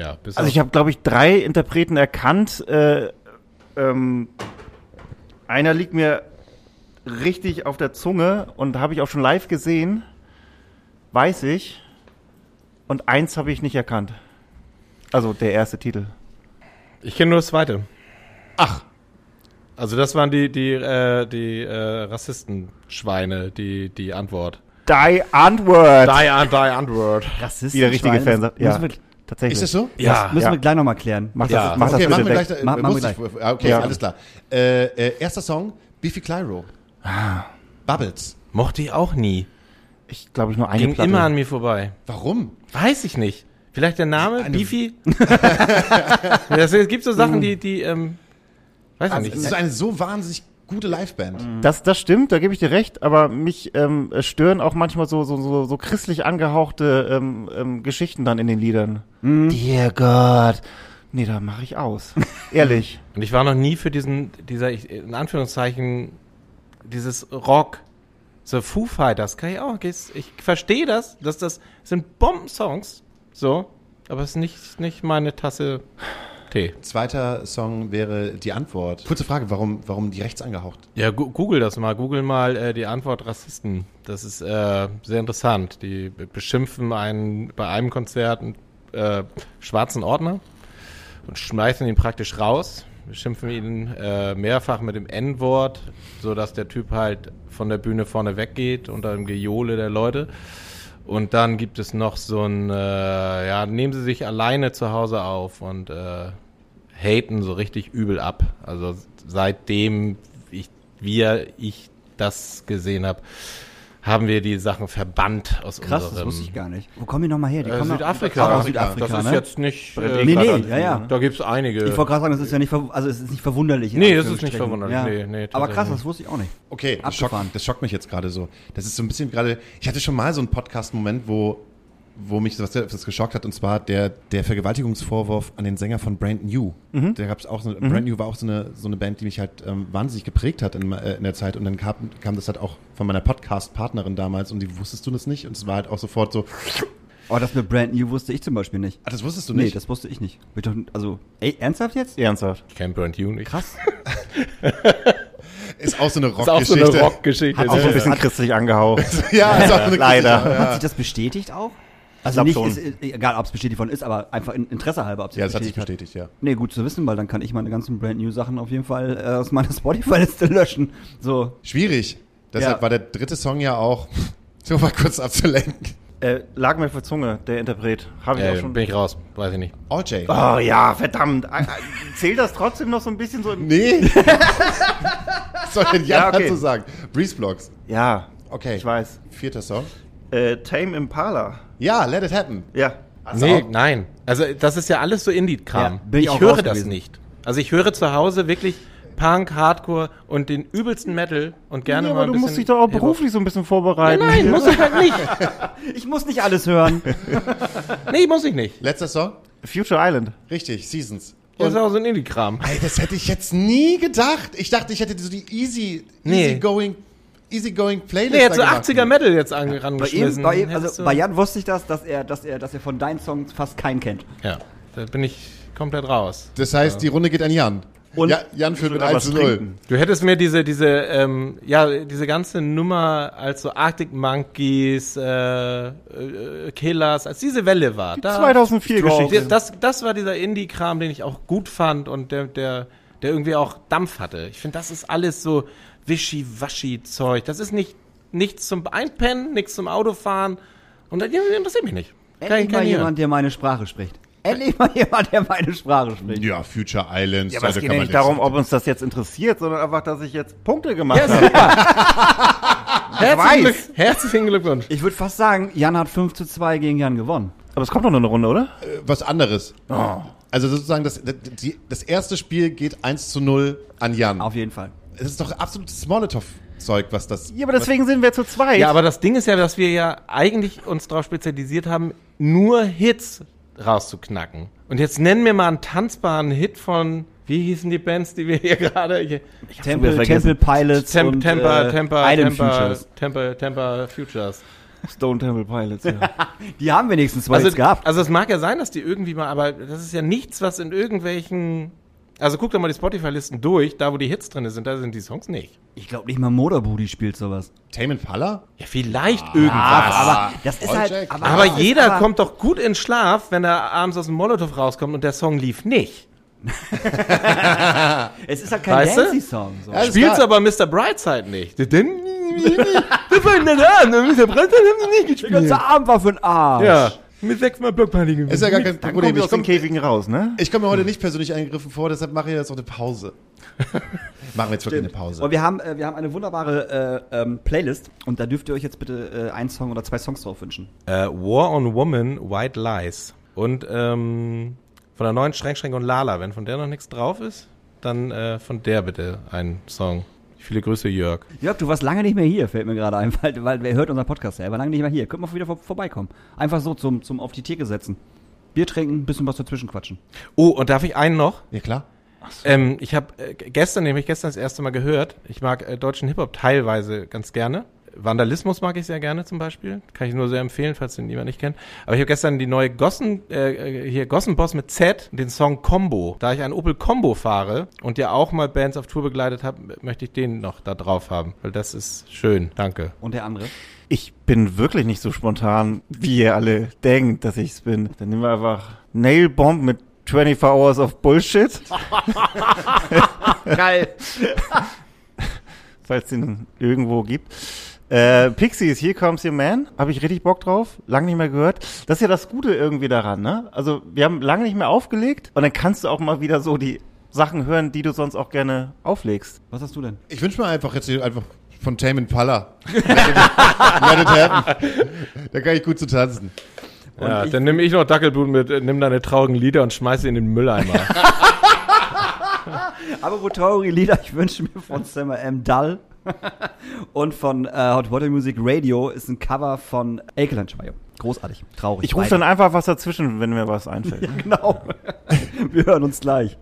Ja, bis Also ich habe, glaube ich, drei Interpreten erkannt. Äh, ähm, einer liegt mir richtig auf der Zunge und habe ich auch schon live gesehen. Weiß ich. Und eins habe ich nicht erkannt. Also der erste Titel. Ich kenne nur das zweite. Ach, Also das waren die, die, äh, die äh, Rassistenschweine, die, die Antwort. Die Antwort. Die, die Antwort. Rassisten. Wie der richtige Fan sagt. Ja, Müssen wir, tatsächlich. ist das so? Ja. müssen ja. wir gleich nochmal klären. Mach Ja. das, mach okay, das machen bitte wir gleich. Ma- machen wir wusste ich, ah, okay, Ja. alles klar. Äh, äh, erster Song, Beefy Clyro. Bubbles. Mochte ich auch nie. Ich glaube, ich nur eine Ging Platte. immer an mir vorbei. Warum? Weiß ich nicht. Vielleicht der Name, eine- Beefy? das, es gibt so Sachen, die, die, ähm, weiß ich Also, nicht. es ist eine so wahnsinnig gute Liveband. Das, das stimmt, da gebe ich dir recht, aber mich ähm, stören auch manchmal so, so, so, so christlich angehauchte ähm, ähm, Geschichten dann in den Liedern. Dear Gott. Nee, da mache ich aus. Ehrlich. Und ich war noch nie für diesen, dieser, in Anführungszeichen, dieses Rock, so Foo Fighters, kann ich auch, ich, ich verstehe das, dass das sind Bombensongs, so, aber es ist nicht, nicht meine Tasse Tee. Zweiter Song wäre die Antwort. Kurze Frage, warum, warum die rechts angehaucht? Ja, gu google das mal, google mal äh, die Antwort Rassisten. Das ist äh, sehr interessant. Die be- beschimpfen einen bei einem Konzert einen äh, schwarzen Ordner und schmeißen ihn praktisch raus, beschimpfen ihn äh, mehrfach mit dem N-Wort, sodass der Typ halt von der Bühne vorne weggeht unter dem Gejohle der Leute. Und dann gibt es noch so ein, äh, ja, nehmen sie sich alleine zu Hause auf und äh, haten so richtig übel ab. Also seitdem ich, wir, ich das gesehen habe, haben wir die Sachen verbannt aus Krass, das unserem wusste ich gar nicht. Wo kommen die nochmal her? Die äh, kommen Südafrika. Aus, aus Südafrika, das ist ne? jetzt nicht. Nee, nee, ja, ja. Da gibt's einige. Ich wollte gerade sagen, das ist ja nicht, ver also es ist nicht verwunderlich. Nee, das ist nicht verwunderlich. Nee, nee, Aber krass, das wusste ich auch nicht. Okay, das schockt, Abgefahren. das schockt mich jetzt gerade so. Das ist so ein bisschen gerade. Ich hatte schon mal so einen Podcast-Moment, wo, wo mich das, das geschockt hat, und zwar der, der Vergewaltigungsvorwurf an den Sänger von Brand New. Mhm. Da gab's auch so, Brand New war auch so eine, so eine Band, die mich halt ähm, wahnsinnig geprägt hat in, äh, in der Zeit. Und dann kam, kam das halt auch von meiner Podcast-Partnerin damals und die wusstest du das nicht. Und es war halt auch sofort so, Oh, das mit Brand New wusste ich zum Beispiel nicht. ah, das wusstest du Nee, nicht. das wusste ich nicht. Also, ey, ernsthaft jetzt? Ernsthaft. Ich kenn Brand New nicht. Krass. ist auch so eine Das ist auch so Rockgeschichte. eine Rockgeschichte. Auch so ein bisschen christlich angehaucht. ja, ist auch so eine Leider. Hat sich das bestätigt auch? Also nicht, schon. ist, ist, egal ob es bestätigt worden ist, aber einfach in Interesse halber, ob es Ja, das hat sich bestätigt bestätigt, ja. hat. Nee, gut zu wissen, weil dann kann ich meine ganzen Brand New Sachen auf jeden Fall äh, aus meiner Spotify-Liste löschen. So. Schwierig. Deshalb Ja. war der dritte Song ja auch, so mal kurz abzulenken. Äh, lag mir für Zunge, der Interpret. Habe ich auch Äh, schon. bin ich raus, weiß ich nicht. All J. Oh ja, verdammt. Äh, äh, Zählt das trotzdem noch so ein bisschen so im. Nee. Was soll denn Jan Ja, okay. dazu sagen? Breeze Blocks. Ja, Okay. ich weiß. Vierter Song. Äh, Tame Impala. Ja, Let It Happen. Ja. Nee, nein. Also das ist ja alles so Indie-Kram. Ja, ich ich höre das nicht. Also ich höre zu Hause wirklich Punk, Hardcore und den übelsten Metal und gerne ja, mal aber ein du bisschen musst dich doch auch beruflich so ein bisschen vorbereiten. Nein, muss ich halt nicht. Ich muss nicht alles hören. Nee, muss ich nicht. Letzter Song. Future Island. Richtig, Seasons. Das ist auch so ein Indie-Kram. Ey, das hätte ich jetzt nie gedacht. Ich dachte, ich hätte so die easy, Nee. easy going, easy going Playlist. Nee, jetzt so da gemacht. 80er Metal jetzt an, Bei ihm, bei ihm, also bei Jan wusste ich das, dass er, dass er, dass er von deinen Songs fast keinen kennt. Ja, da bin ich komplett raus. Das heißt, die Runde geht an Jan. Und- ja, Jan führt mit aber 1 zu 0. trinken. Du hättest mir diese, diese, ähm, ja, diese ganze Nummer als so Arctic Monkeys, äh, äh, Killers, als diese Welle war. Da, 2004 Die- Geschichte. Das, das war dieser Indie-Kram, den ich auch gut fand und der, der, der irgendwie auch Dampf hatte. Ich finde, das ist alles so Wischi-Waschi-Zeug. Das ist nicht nichts zum Einpennen, nichts zum Autofahren und das interessiert mich nicht. Endlich mal kann jemand, der meine Sprache spricht. Endlich mal jemand, der meine Sprache spricht. Ja, Future Islands. Ja, aber es geht kann ja nicht darum, ob uns das jetzt interessiert, sondern einfach, dass ich jetzt Punkte gemacht Ja, habe. Herzlichen. Glück, herzlichen Glückwunsch. Ich würde fast sagen, Jan hat 5 zu 2 gegen Jan gewonnen. Aber es kommt noch eine Runde, oder? was anderes. Also sozusagen, das, das, die, das erste Spiel geht 1 zu 0 an Jan. Auf jeden Fall. Es ist doch absolutes Molotow-Zeug, was das. Ja, aber deswegen sind wir zu zweit. Ja, aber das Ding ist ja, dass wir ja eigentlich uns darauf spezialisiert haben, nur Hits rauszuknacken. Und jetzt nennen wir mal einen tanzbaren Hit von, wie hießen die Bands, die wir hier gerade... hier- Temple. Temple Pilots Tem und Temper, äh, Temper, Temper, Futures. Temper, Temper Futures. Stone Temple Pilots, ja. Die haben wenigstens zwei Also, jetzt gehabt. also es mag ja sein, dass die irgendwie mal, aber das ist ja nichts, was in irgendwelchen... Also guck doch mal die Spotify-Listen durch, da wo die Hits drin sind, da sind die Songs nicht. Ich glaube nicht mal Motorbooty spielt sowas. Tame Impala? Ja, vielleicht irgendwas. aber das ist halt. Aber das ist jeder aber- kommt doch gut in Schlaf, wenn er abends aus dem Molotow rauskommt und der Song lief nicht. Es ist halt kein Weißt du? Dancey-Song. So. Alles Spielt's aber Mr. Brightside nicht. Denn, das war in der Hand, Mr. Brightside haben sie nicht Der ganze gespielt. Abend war für den Arsch. Ja, mit sechsmal Blockparty gewesen. Ist ja gar kein Dann Problem. kommen wir Ich aus den komme Käfigen raus, ne? komm mir heute nicht persönlich eingegriffen vor, deshalb mache ich jetzt noch eine Pause. Machen wir jetzt wirklich eine Pause. Und wir haben, äh, wir haben eine wunderbare äh, ähm, Playlist und da dürft ihr euch jetzt bitte äh, einen Song oder zwei Songs drauf wünschen. Äh, War on Woman, White Lies. Und ähm, von der neuen Schränk, Schränk und Lala. Wenn von der noch nichts drauf ist, dann äh, von der bitte einen Song. Viele Grüße, Jörg. Jörg, du warst lange nicht mehr hier, fällt mir gerade ein, weil, weil wer hört unseren Podcast ja, er war lange nicht mehr hier. Könnt mal wieder vor, vorbeikommen. Einfach so zum, zum auf die Theke setzen. Bier trinken, bisschen was dazwischen quatschen. Oh, und darf ich einen noch? ja, klar. Ähm, ich habe äh, gestern, nämlich gestern das erste Mal gehört, ich mag äh, deutschen Hip-Hop teilweise ganz gerne. Vandalismus mag ich sehr gerne zum Beispiel. Kann ich nur sehr empfehlen, falls den jemand nicht kennt. Aber ich habe gestern die neue Gossen, äh, hier Gossenboss mit Z, den Song Combo. Da ich einen Opel Combo fahre und ja auch mal Bands auf Tour begleitet habe, möchte ich den noch da drauf haben. Weil das ist schön. Danke. Und der andere? Ich bin wirklich nicht so spontan, wie ihr alle denkt, dass ich's bin. Dann nehmen wir einfach Nail Bomb mit 24 Hours of Bullshit. Geil. falls es den irgendwo gibt. Äh, Pixies, Here Comes Your Man, habe ich richtig Bock drauf, lange nicht mehr gehört. Das ist ja das Gute irgendwie daran, ne? Also wir haben lange nicht mehr aufgelegt und dann kannst du auch mal wieder so die Sachen hören, die du sonst auch gerne auflegst. Was hast du denn? Ich wünsche mir einfach jetzt hier einfach von Tame Impala. Let it, let it happen. Da kann ich gut zu tanzen. Ja, dann nehme ich noch Dackelblut mit, äh, nimm deine traurigen Lieder und schmeiß sie in den Mülleimer. Aber wo traurige Lieder, ich wünsche mir von Summer M. Dull und von äh, Hot Water Music Radio ist ein Cover von Ekeland Schmayo. Großartig, traurig. Ich rufe dann einfach was dazwischen, wenn mir was einfällt. Genau. Wir hören uns gleich.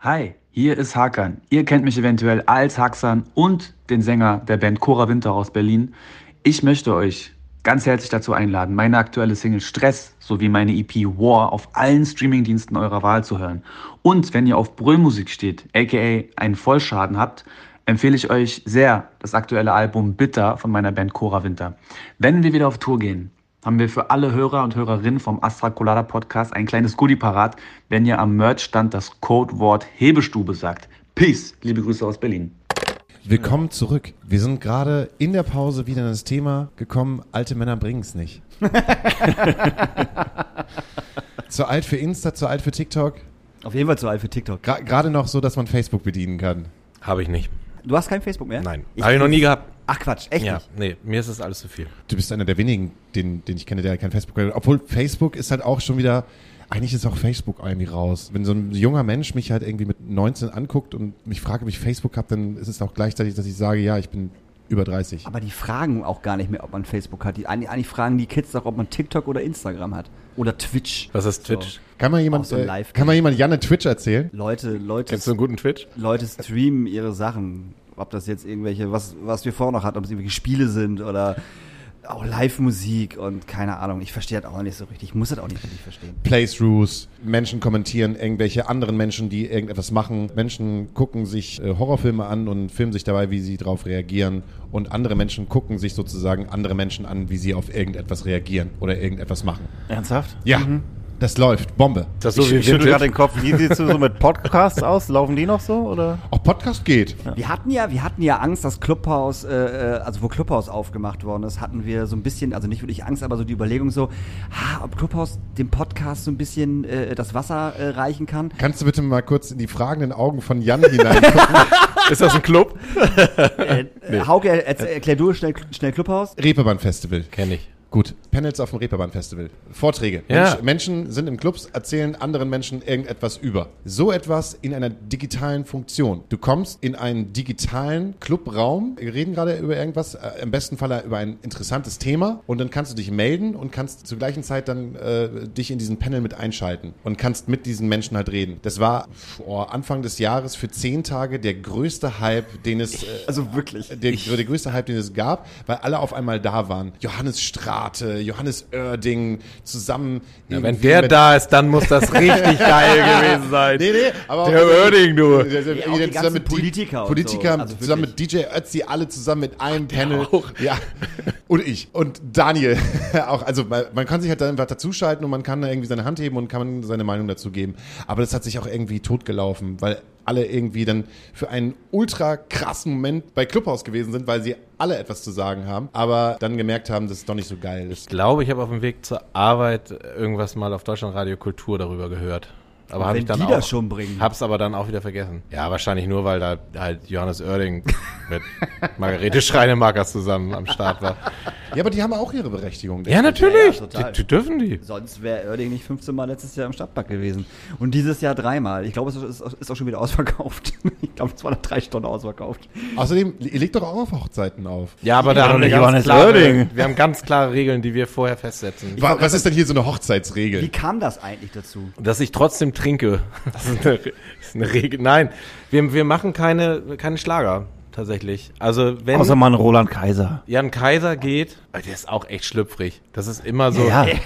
Hi, hier ist Hakan. Ihr kennt mich eventuell als Haxan und den Sänger der Band Cora Winter aus Berlin. Ich möchte euch ganz herzlich dazu einladen, meine aktuelle Single Stress sowie meine EP War auf allen Streamingdiensten eurer Wahl zu hören. Und wenn ihr auf Brüllmusik steht, aka einen Vollschaden habt, empfehle ich euch sehr das aktuelle Album Bitter von meiner Band Cora Winter. Wenn wir wieder auf Tour gehen, haben wir für alle Hörer und Hörerinnen vom Astra Colada Podcast ein kleines Goodie parat, wenn ihr am Merchstand das Codewort Hebestube sagt. Peace, liebe Grüße aus Berlin. Willkommen zurück. Wir sind gerade in der Pause wieder in das Thema gekommen, alte Männer bringen es nicht. zu alt für Insta, zu alt für TikTok. Auf jeden Fall zu alt für TikTok. Gra- Gerade noch so, dass man Facebook bedienen kann. Habe ich nicht. Du hast kein Facebook mehr? Nein. Habe ich noch nie gehabt. Ach Quatsch, echt Ja, nicht? nee, mir ist das alles zu viel. Du bist einer der wenigen, den, den ich kenne, der kein Facebook hat. Obwohl Facebook ist halt auch schon wieder, eigentlich ist auch Facebook irgendwie raus. Wenn so ein junger Mensch mich halt irgendwie mit 19 anguckt und mich fragt, ob ich Facebook habe, dann ist es auch gleichzeitig, dass ich sage, ja, ich bin über 30. Aber die fragen auch gar nicht mehr, ob man Facebook hat. Die, eigentlich, eigentlich fragen die Kids doch, ob man TikTok oder Instagram hat. Oder Twitch. Was ist Twitch? So. Kann Auch jemand, so äh, Live- kann mal jemand Janne Twitch erzählen? Leute, Leute, Kennst du einen guten Twitch? Leute streamen ihre Sachen. Ob das jetzt irgendwelche, was, was wir vorher noch hatten, ob es irgendwelche Spiele sind oder auch Live-Musik und keine Ahnung. Ich verstehe das auch nicht so richtig. Ich muss das auch nicht richtig verstehen. Playthroughs, Menschen kommentieren irgendwelche anderen Menschen, die irgendetwas machen. Menschen gucken sich äh, Horrorfilme an und filmen sich dabei, wie sie darauf reagieren. Und andere Menschen gucken sich sozusagen andere Menschen an, wie sie auf irgendetwas reagieren oder irgendetwas machen. Ernsthaft? Ja, Das läuft. Bombe. Das so Ich- wie ich schüttel gerade den Kopf. Wie sieht's so mit Podcasts aus? Laufen die noch so oder? Auch Podcast geht. Wir hatten ja, wir hatten ja Angst, dass Clubhaus, äh, äh, also wo Clubhaus aufgemacht worden ist, hatten wir so ein bisschen, also nicht wirklich Angst, aber so die Überlegung so, ah, ob Clubhaus dem Podcast so ein bisschen äh, das Wasser äh, reichen kann. Kannst du bitte mal kurz in die fragenden Augen von Jan hineingucken? Ist das ein Club? Äh, äh, Hauke, er, er, erklär du schnell, schnell Clubhaus. Reeperbahn Festival. Kenn ich. Gut. Panels auf dem Reeperbahn Festival. Vorträge. Ja. Mensch, Menschen sind in Clubs, erzählen anderen Menschen irgendetwas über. So etwas in einer digitalen Funktion. Du kommst in einen digitalen Clubraum, wir reden gerade über irgendwas, äh, im besten Fall über ein interessantes Thema und dann kannst du dich melden und kannst zur gleichen Zeit dann äh, dich in diesen Panel mit einschalten und kannst mit diesen Menschen halt reden. Das war vor Anfang des Jahres für zehn Tage der größte Hype, den es äh, Also wirklich. der, der größte Hype, den es gab, weil alle auf einmal da waren. Johannes Strate, Johannes Oerding, zusammen. Ja, wenn der da ist, dann muss das richtig geil gewesen sein. Nee, nee, aber auch Der Oerding, du. Der- der- Ja, auch der die zusammen mit Politiker und Politiker, so. Also zusammen mit DJ Ötzi, alle zusammen mit einem Panel. Ja. Und ich. Und Daniel auch. Also man, man kann sich halt dann einfach dazuschalten und man kann da irgendwie seine Hand heben und kann seine Meinung dazu geben. Aber das hat sich auch irgendwie totgelaufen, weil alle irgendwie dann für einen ultra krassen Moment bei Clubhouse gewesen sind, weil sie alle etwas zu sagen haben, aber dann gemerkt haben, dass es doch nicht so geil ist. Ich glaube, ich habe auf dem Weg zur Arbeit irgendwas mal auf Deutschlandradio Kultur darüber gehört. Aber habe wenn ich dann die auch, das schon bringen. Hab's aber dann auch wieder vergessen. Ja, wahrscheinlich nur, weil da halt Johannes Oerding mit Margarete Schreinemakers zusammen am Start war. Ja, aber die haben auch ihre Berechtigung. Ja, natürlich. Ja, ja, die, die dürfen die. Sonst wäre Oerding nicht 15 Mal letztes Jahr im Stadtpark gewesen. Und dieses Jahr dreimal. Ich glaube, es ist, ist auch schon wieder ausverkauft. Ich glaube, es war nach drei Stunden ausverkauft. Außerdem, ihr legt doch auch auf Hochzeiten auf. Ja, aber da Ja, haben wir Johannes klare, Oerding. wir haben ganz klare Regeln, die wir vorher festsetzen. Wa- Was ist denn hier so eine Hochzeitsregel? Wie kam das eigentlich dazu? Dass ich trotzdem trinke. Das ist eine, ist eine Regel. Nein, wir, wir machen keine, keine Schlager, tatsächlich. Also, wenn Außer mal ein Roland Kaiser. Jan Kaiser geht, der ist auch echt schlüpfrig. Das ist immer so. Ja,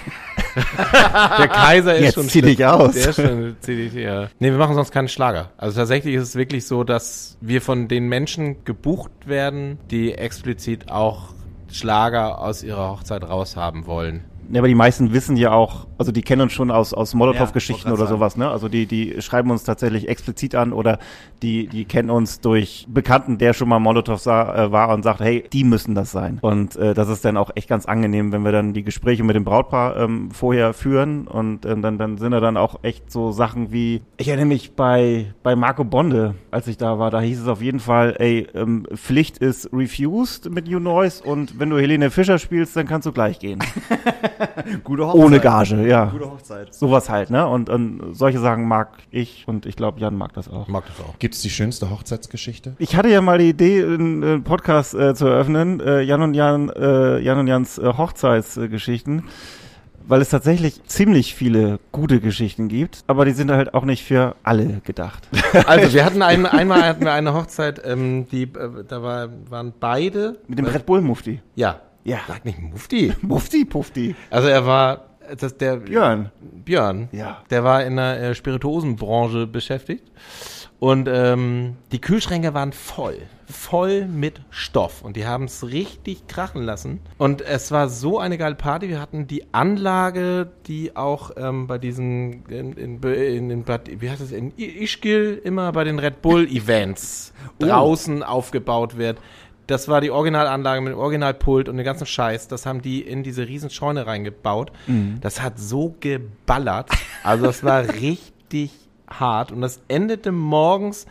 Der Kaiser ist Jetzt schon zieh dich aus. Der ist schon zieh dich, ja. Nee, wir machen sonst keinen Schlager. Also tatsächlich ist es wirklich so, dass wir von den Menschen gebucht werden, die explizit auch Schlager aus ihrer Hochzeit raushaben wollen. Ja, aber die meisten wissen ja auch, also die kennen uns schon aus, aus Molotow-Geschichten Ja, oder grad sowas, ne? Also die, die schreiben uns tatsächlich explizit an oder die, die kennen uns durch Bekannten, der schon mal Molotow sah, äh, war und sagt, hey, die müssen das sein. Und äh, das ist dann auch echt ganz angenehm, wenn wir dann die Gespräche mit dem Brautpaar ähm, vorher führen und ähm, dann, dann sind da dann auch echt so Sachen wie, ich erinnere mich bei, bei Marco Bonde, als ich da war, da hieß es auf jeden Fall, ey, ähm, Pflicht ist refused mit New Noise und wenn du Helene Fischer spielst, dann kannst du gleich gehen. Gute Ohne Gage, ja. Gute Hochzeit. Sowas halt, ne? Und, und solche Sachen mag ich und ich glaube, Jan mag das auch. Mag das auch. Gibt es die schönste Hochzeitsgeschichte? Ich hatte ja mal die Idee, einen, einen Podcast äh, zu eröffnen, äh, Jan und Jan, äh, Jan und Jans äh, Hochzeitsgeschichten, weil es tatsächlich ziemlich viele gute Geschichten gibt, aber die sind halt auch nicht für alle gedacht. Also wir hatten ein, einmal hatten wir eine Hochzeit, ähm, die äh, da war, waren beide. Mit dem Red Bull Mufti. Ja. Ja. Sag nicht Mufti. Mufti, Pufti. Also er war das der Björn. Björn. Ja. Der war in der äh, Spirituosenbranche beschäftigt. Und ähm, die Kühlschränke waren voll. Voll mit Stoff. Und die haben es richtig krachen lassen. Und es war so eine geile Party. Wir hatten die Anlage, die auch ähm, bei diesen, in, in, in, in wie heißt es, in Ischgl immer bei den Red Bull Events draußen aufgebaut wird. Das war die Originalanlage mit dem Originalpult und den ganzen Scheiß. Das haben die in diese riesen Scheune reingebaut. Das hat so geballert. Also das war richtig hart. Und das endete morgens,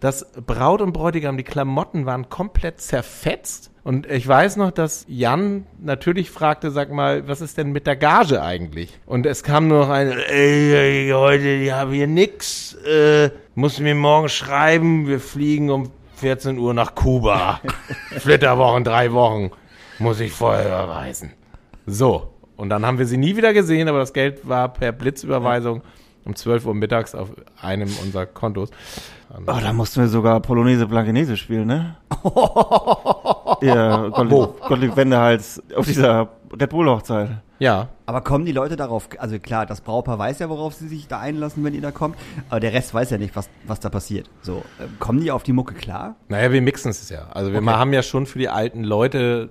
dass Braut und Bräutigam, die Klamotten waren komplett zerfetzt. Und ich weiß noch, dass Jan natürlich fragte, sag mal, was ist denn mit der Gage eigentlich? Und es kam nur noch ein, ey, ey, heute, ich habe hier nix, äh, muss mir morgen schreiben, wir fliegen um 14 Uhr nach Kuba. Flitterwochen, drei Wochen. Muss ich vorher überweisen. So. Und dann haben wir sie nie wieder gesehen, aber das Geld war per Blitzüberweisung um 12 Uhr mittags auf einem unserer Kontos. Oh, da mussten wir sogar Polonaise Blankenese spielen, ne? ja, Gottlieb, Gottlieb Wendehals auf dieser Red Bull Hochzeit. Ja. Aber kommen die Leute darauf, also klar, das Brautpaar weiß ja, worauf sie sich da einlassen, wenn ihr da kommt, aber der Rest weiß ja nicht, was, was da passiert. So, ähm, kommen die auf die Mucke klar? Naja, wir mixen es ja. Also wir Okay. haben ja schon für die alten Leute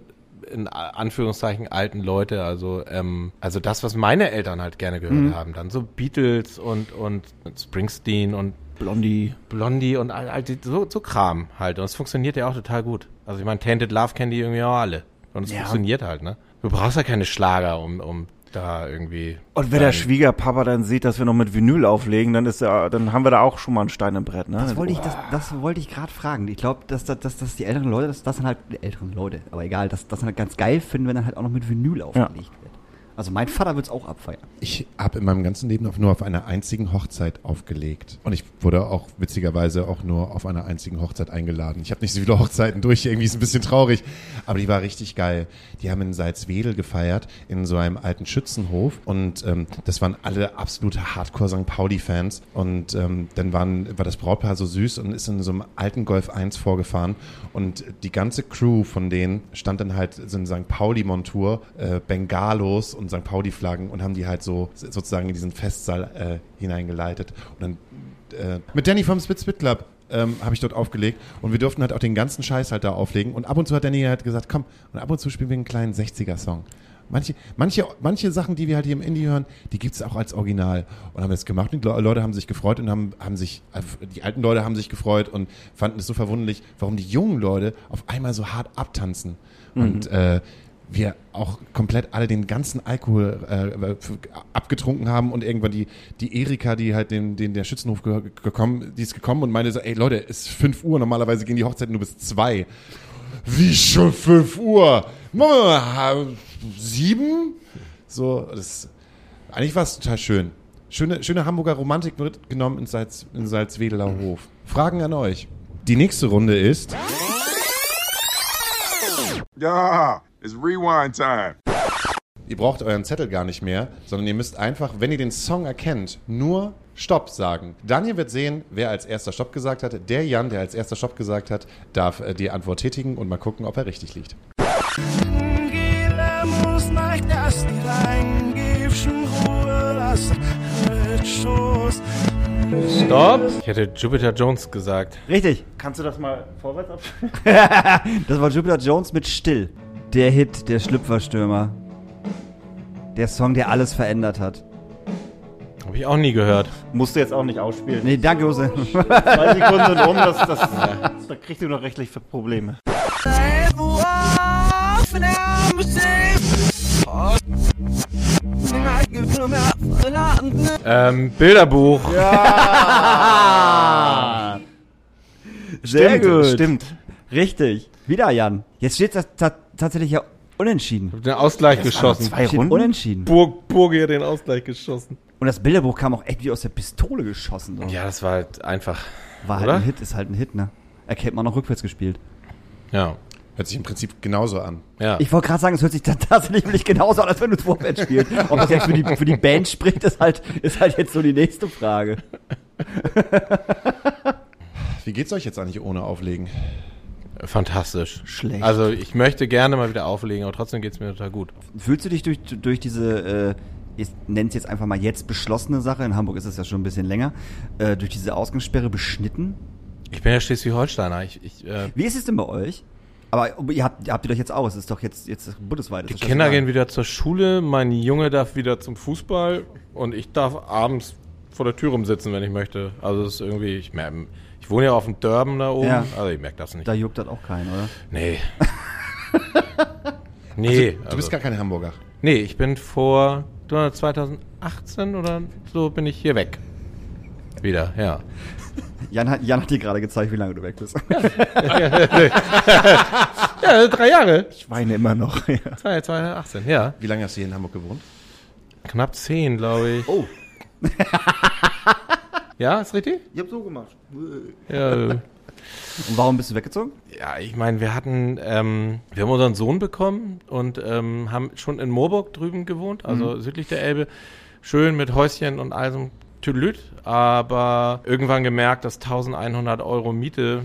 in Anführungszeichen alten Leute, also ähm, also das, was meine Eltern halt gerne gehört haben, dann so Beatles und und Springsteen und Blondie. Blondie und all, all die, so, so Kram halt. Und es funktioniert ja auch total gut. Also ich meine, Tainted Love kennen die irgendwie auch alle. Und es Ja. funktioniert halt, ne? Du brauchst ja keine Schlager, um, um da irgendwie. Und wenn der Schwiegerpapa dann sieht, dass wir noch mit Vinyl auflegen, dann ist ja, dann haben wir da auch schon mal einen Stein im Brett, ne? Das wollte ich, das, das wollte ich gerade fragen. Ich glaube, dass, dass, dass, dass die älteren Leute, das, das sind halt die älteren Leute, aber egal, dass das dann halt ganz geil finden, wenn dann halt auch noch mit Vinyl aufgelegt wird. Also mein Vater wird es auch abfeiern. Ich habe in meinem ganzen Leben nur auf einer einzigen Hochzeit aufgelegt. Und ich wurde auch witzigerweise auch nur auf einer einzigen Hochzeit eingeladen. Ich habe nicht so viele Hochzeiten durch, irgendwie ist ein bisschen traurig. Aber die war richtig geil. Die haben in Salzwedel gefeiert, in so einem alten Schützenhof. Und ähm, das waren alle absolute Hardcore-St. Pauli-Fans. Und ähm, dann waren, war das Brautpaar so süß und ist in so einem alten Golf 1 vorgefahren. Und die ganze Crew von denen stand dann halt so in St. Pauli-Montur, äh, Bengalos und St. Pauli-Flaggen und haben die halt so sozusagen in diesen Festsaal äh, hineingeleitet. Und dann äh, mit Danny vom Spit Spit Club ähm, habe ich dort aufgelegt und wir durften halt auch den ganzen Scheiß halt da auflegen. Und ab und zu hat Danny halt gesagt, komm, und ab und zu spielen wir einen kleinen 60er-Song. Manche, manche, manche Sachen, die wir halt hier im Indie hören, die gibt's auch als Original. Und haben das gemacht und die Le- Leute haben sich gefreut und haben, haben sich, also die alten Leute haben sich gefreut und fanden es so verwunderlich, warum die jungen Leute auf einmal so hart abtanzen. Und äh, wir auch komplett alle den ganzen Alkohol äh, f- abgetrunken haben und irgendwann die, die Erika, die halt den, den der Schützenhof ge gekommen, die ist gekommen und meinte so, ey Leute, es ist 5 Uhr, normalerweise gehen die Hochzeiten nur bis 2. Wie schon 5 Uhr? Mal sieben? So, das, eigentlich war es total schön. Schöne, schöne Hamburger Romantik wird genommen in, Salz, in Salzwedeler Hof. Fragen an euch. Die nächste Runde ist. Yeah, it's rewind time. Ihr braucht euren Zettel gar nicht mehr, sondern ihr müsst einfach, wenn ihr den Song erkennt, nur Stopp sagen. Daniel wird sehen, wer als erster Stopp gesagt hat. Der Jan, der als erster Stopp gesagt hat, darf äh, die Antwort tätigen und mal gucken, ob er richtig liegt. Stopp! Ich hätte Jupiter Jones gesagt. Richtig. Kannst du das mal vorwärts abspielen? Das war Jupiter Jones mit Still. Der Hit, der Schlüpferstürmer. Der Song, der alles verändert hat. Habe ich auch nie gehört. Musst du jetzt auch nicht ausspielen. Nee, danke, Jose. Zwei Sekunden sind um, das, das, da kriegst du noch rechtlich für Probleme. Ähm, Bilderbuch. Sehr gut. Stimmt. Richtig. Wieder Jan. Jetzt steht das ta tatsächlich ja unentschieden. Den Ausgleich geschossen. Zwei Steht Runden? unentschieden. Burg, Burge den Ausgleich geschossen. Und das Bilderbuch kam auch echt wie aus der Pistole geschossen. So. Ja, das war halt einfach. War halt oder? ein Hit, ist halt ein Hit, ne? Erkennt man auch rückwärts gespielt. Ja. Hört sich im Prinzip genauso an. Ja. Ich wollte gerade sagen, es hört sich ta- tatsächlich wirklich genauso an, als wenn du es vorwärts spielst. Ob das jetzt für die, für die Band spricht, ist halt, ist halt jetzt so die nächste Frage. Wie geht's euch jetzt eigentlich ohne Auflegen? Fantastisch. Schlecht. Also ich möchte gerne mal wieder auflegen, aber trotzdem geht's mir total gut. Fühlst du dich durch, durch diese, äh, ich nenne es jetzt einfach mal jetzt beschlossene Sache, in Hamburg ist es ja schon ein bisschen länger, äh, durch diese Ausgangssperre beschnitten? Ich bin ja Schleswig-Holsteiner. Ich, ich, äh, Wie ist es denn bei euch? Aber ihr habt, ihr habt ihr doch jetzt auch, es ist doch jetzt, jetzt bundesweit. die Kinder gehen wieder zur Schule, mein Junge darf wieder zum Fußball und ich darf abends vor der Tür rumsitzen, wenn ich möchte. Also es ist irgendwie, ich, mer- ich wohne ja auf dem Dörben da oben, Ja. also ich merke das nicht. Da juckt das auch keinen, oder? Nee. nee. Du also, bist gar kein Hamburger. nee, ich bin vor 2018 oder so bin ich hier weg. Wieder, ja. Jan hat, Jan hat dir gerade gezeigt, wie lange du weg bist. Ja, drei Jahre. Ich weine immer noch. Ja. 2018, ja. Wie lange hast du hier in Hamburg gewohnt? Knapp zehn, glaube ich. Oh. Ja, ist richtig? Ich hab so gemacht. Ja. Und warum bist du weggezogen? Ja, ich meine, wir hatten, ähm, wir haben unseren Sohn bekommen und ähm, haben schon in Moorburg drüben gewohnt, also südlich der Elbe. Schön mit Häuschen und allem Tüdelüt, aber irgendwann gemerkt, dass 1100 Euro Miete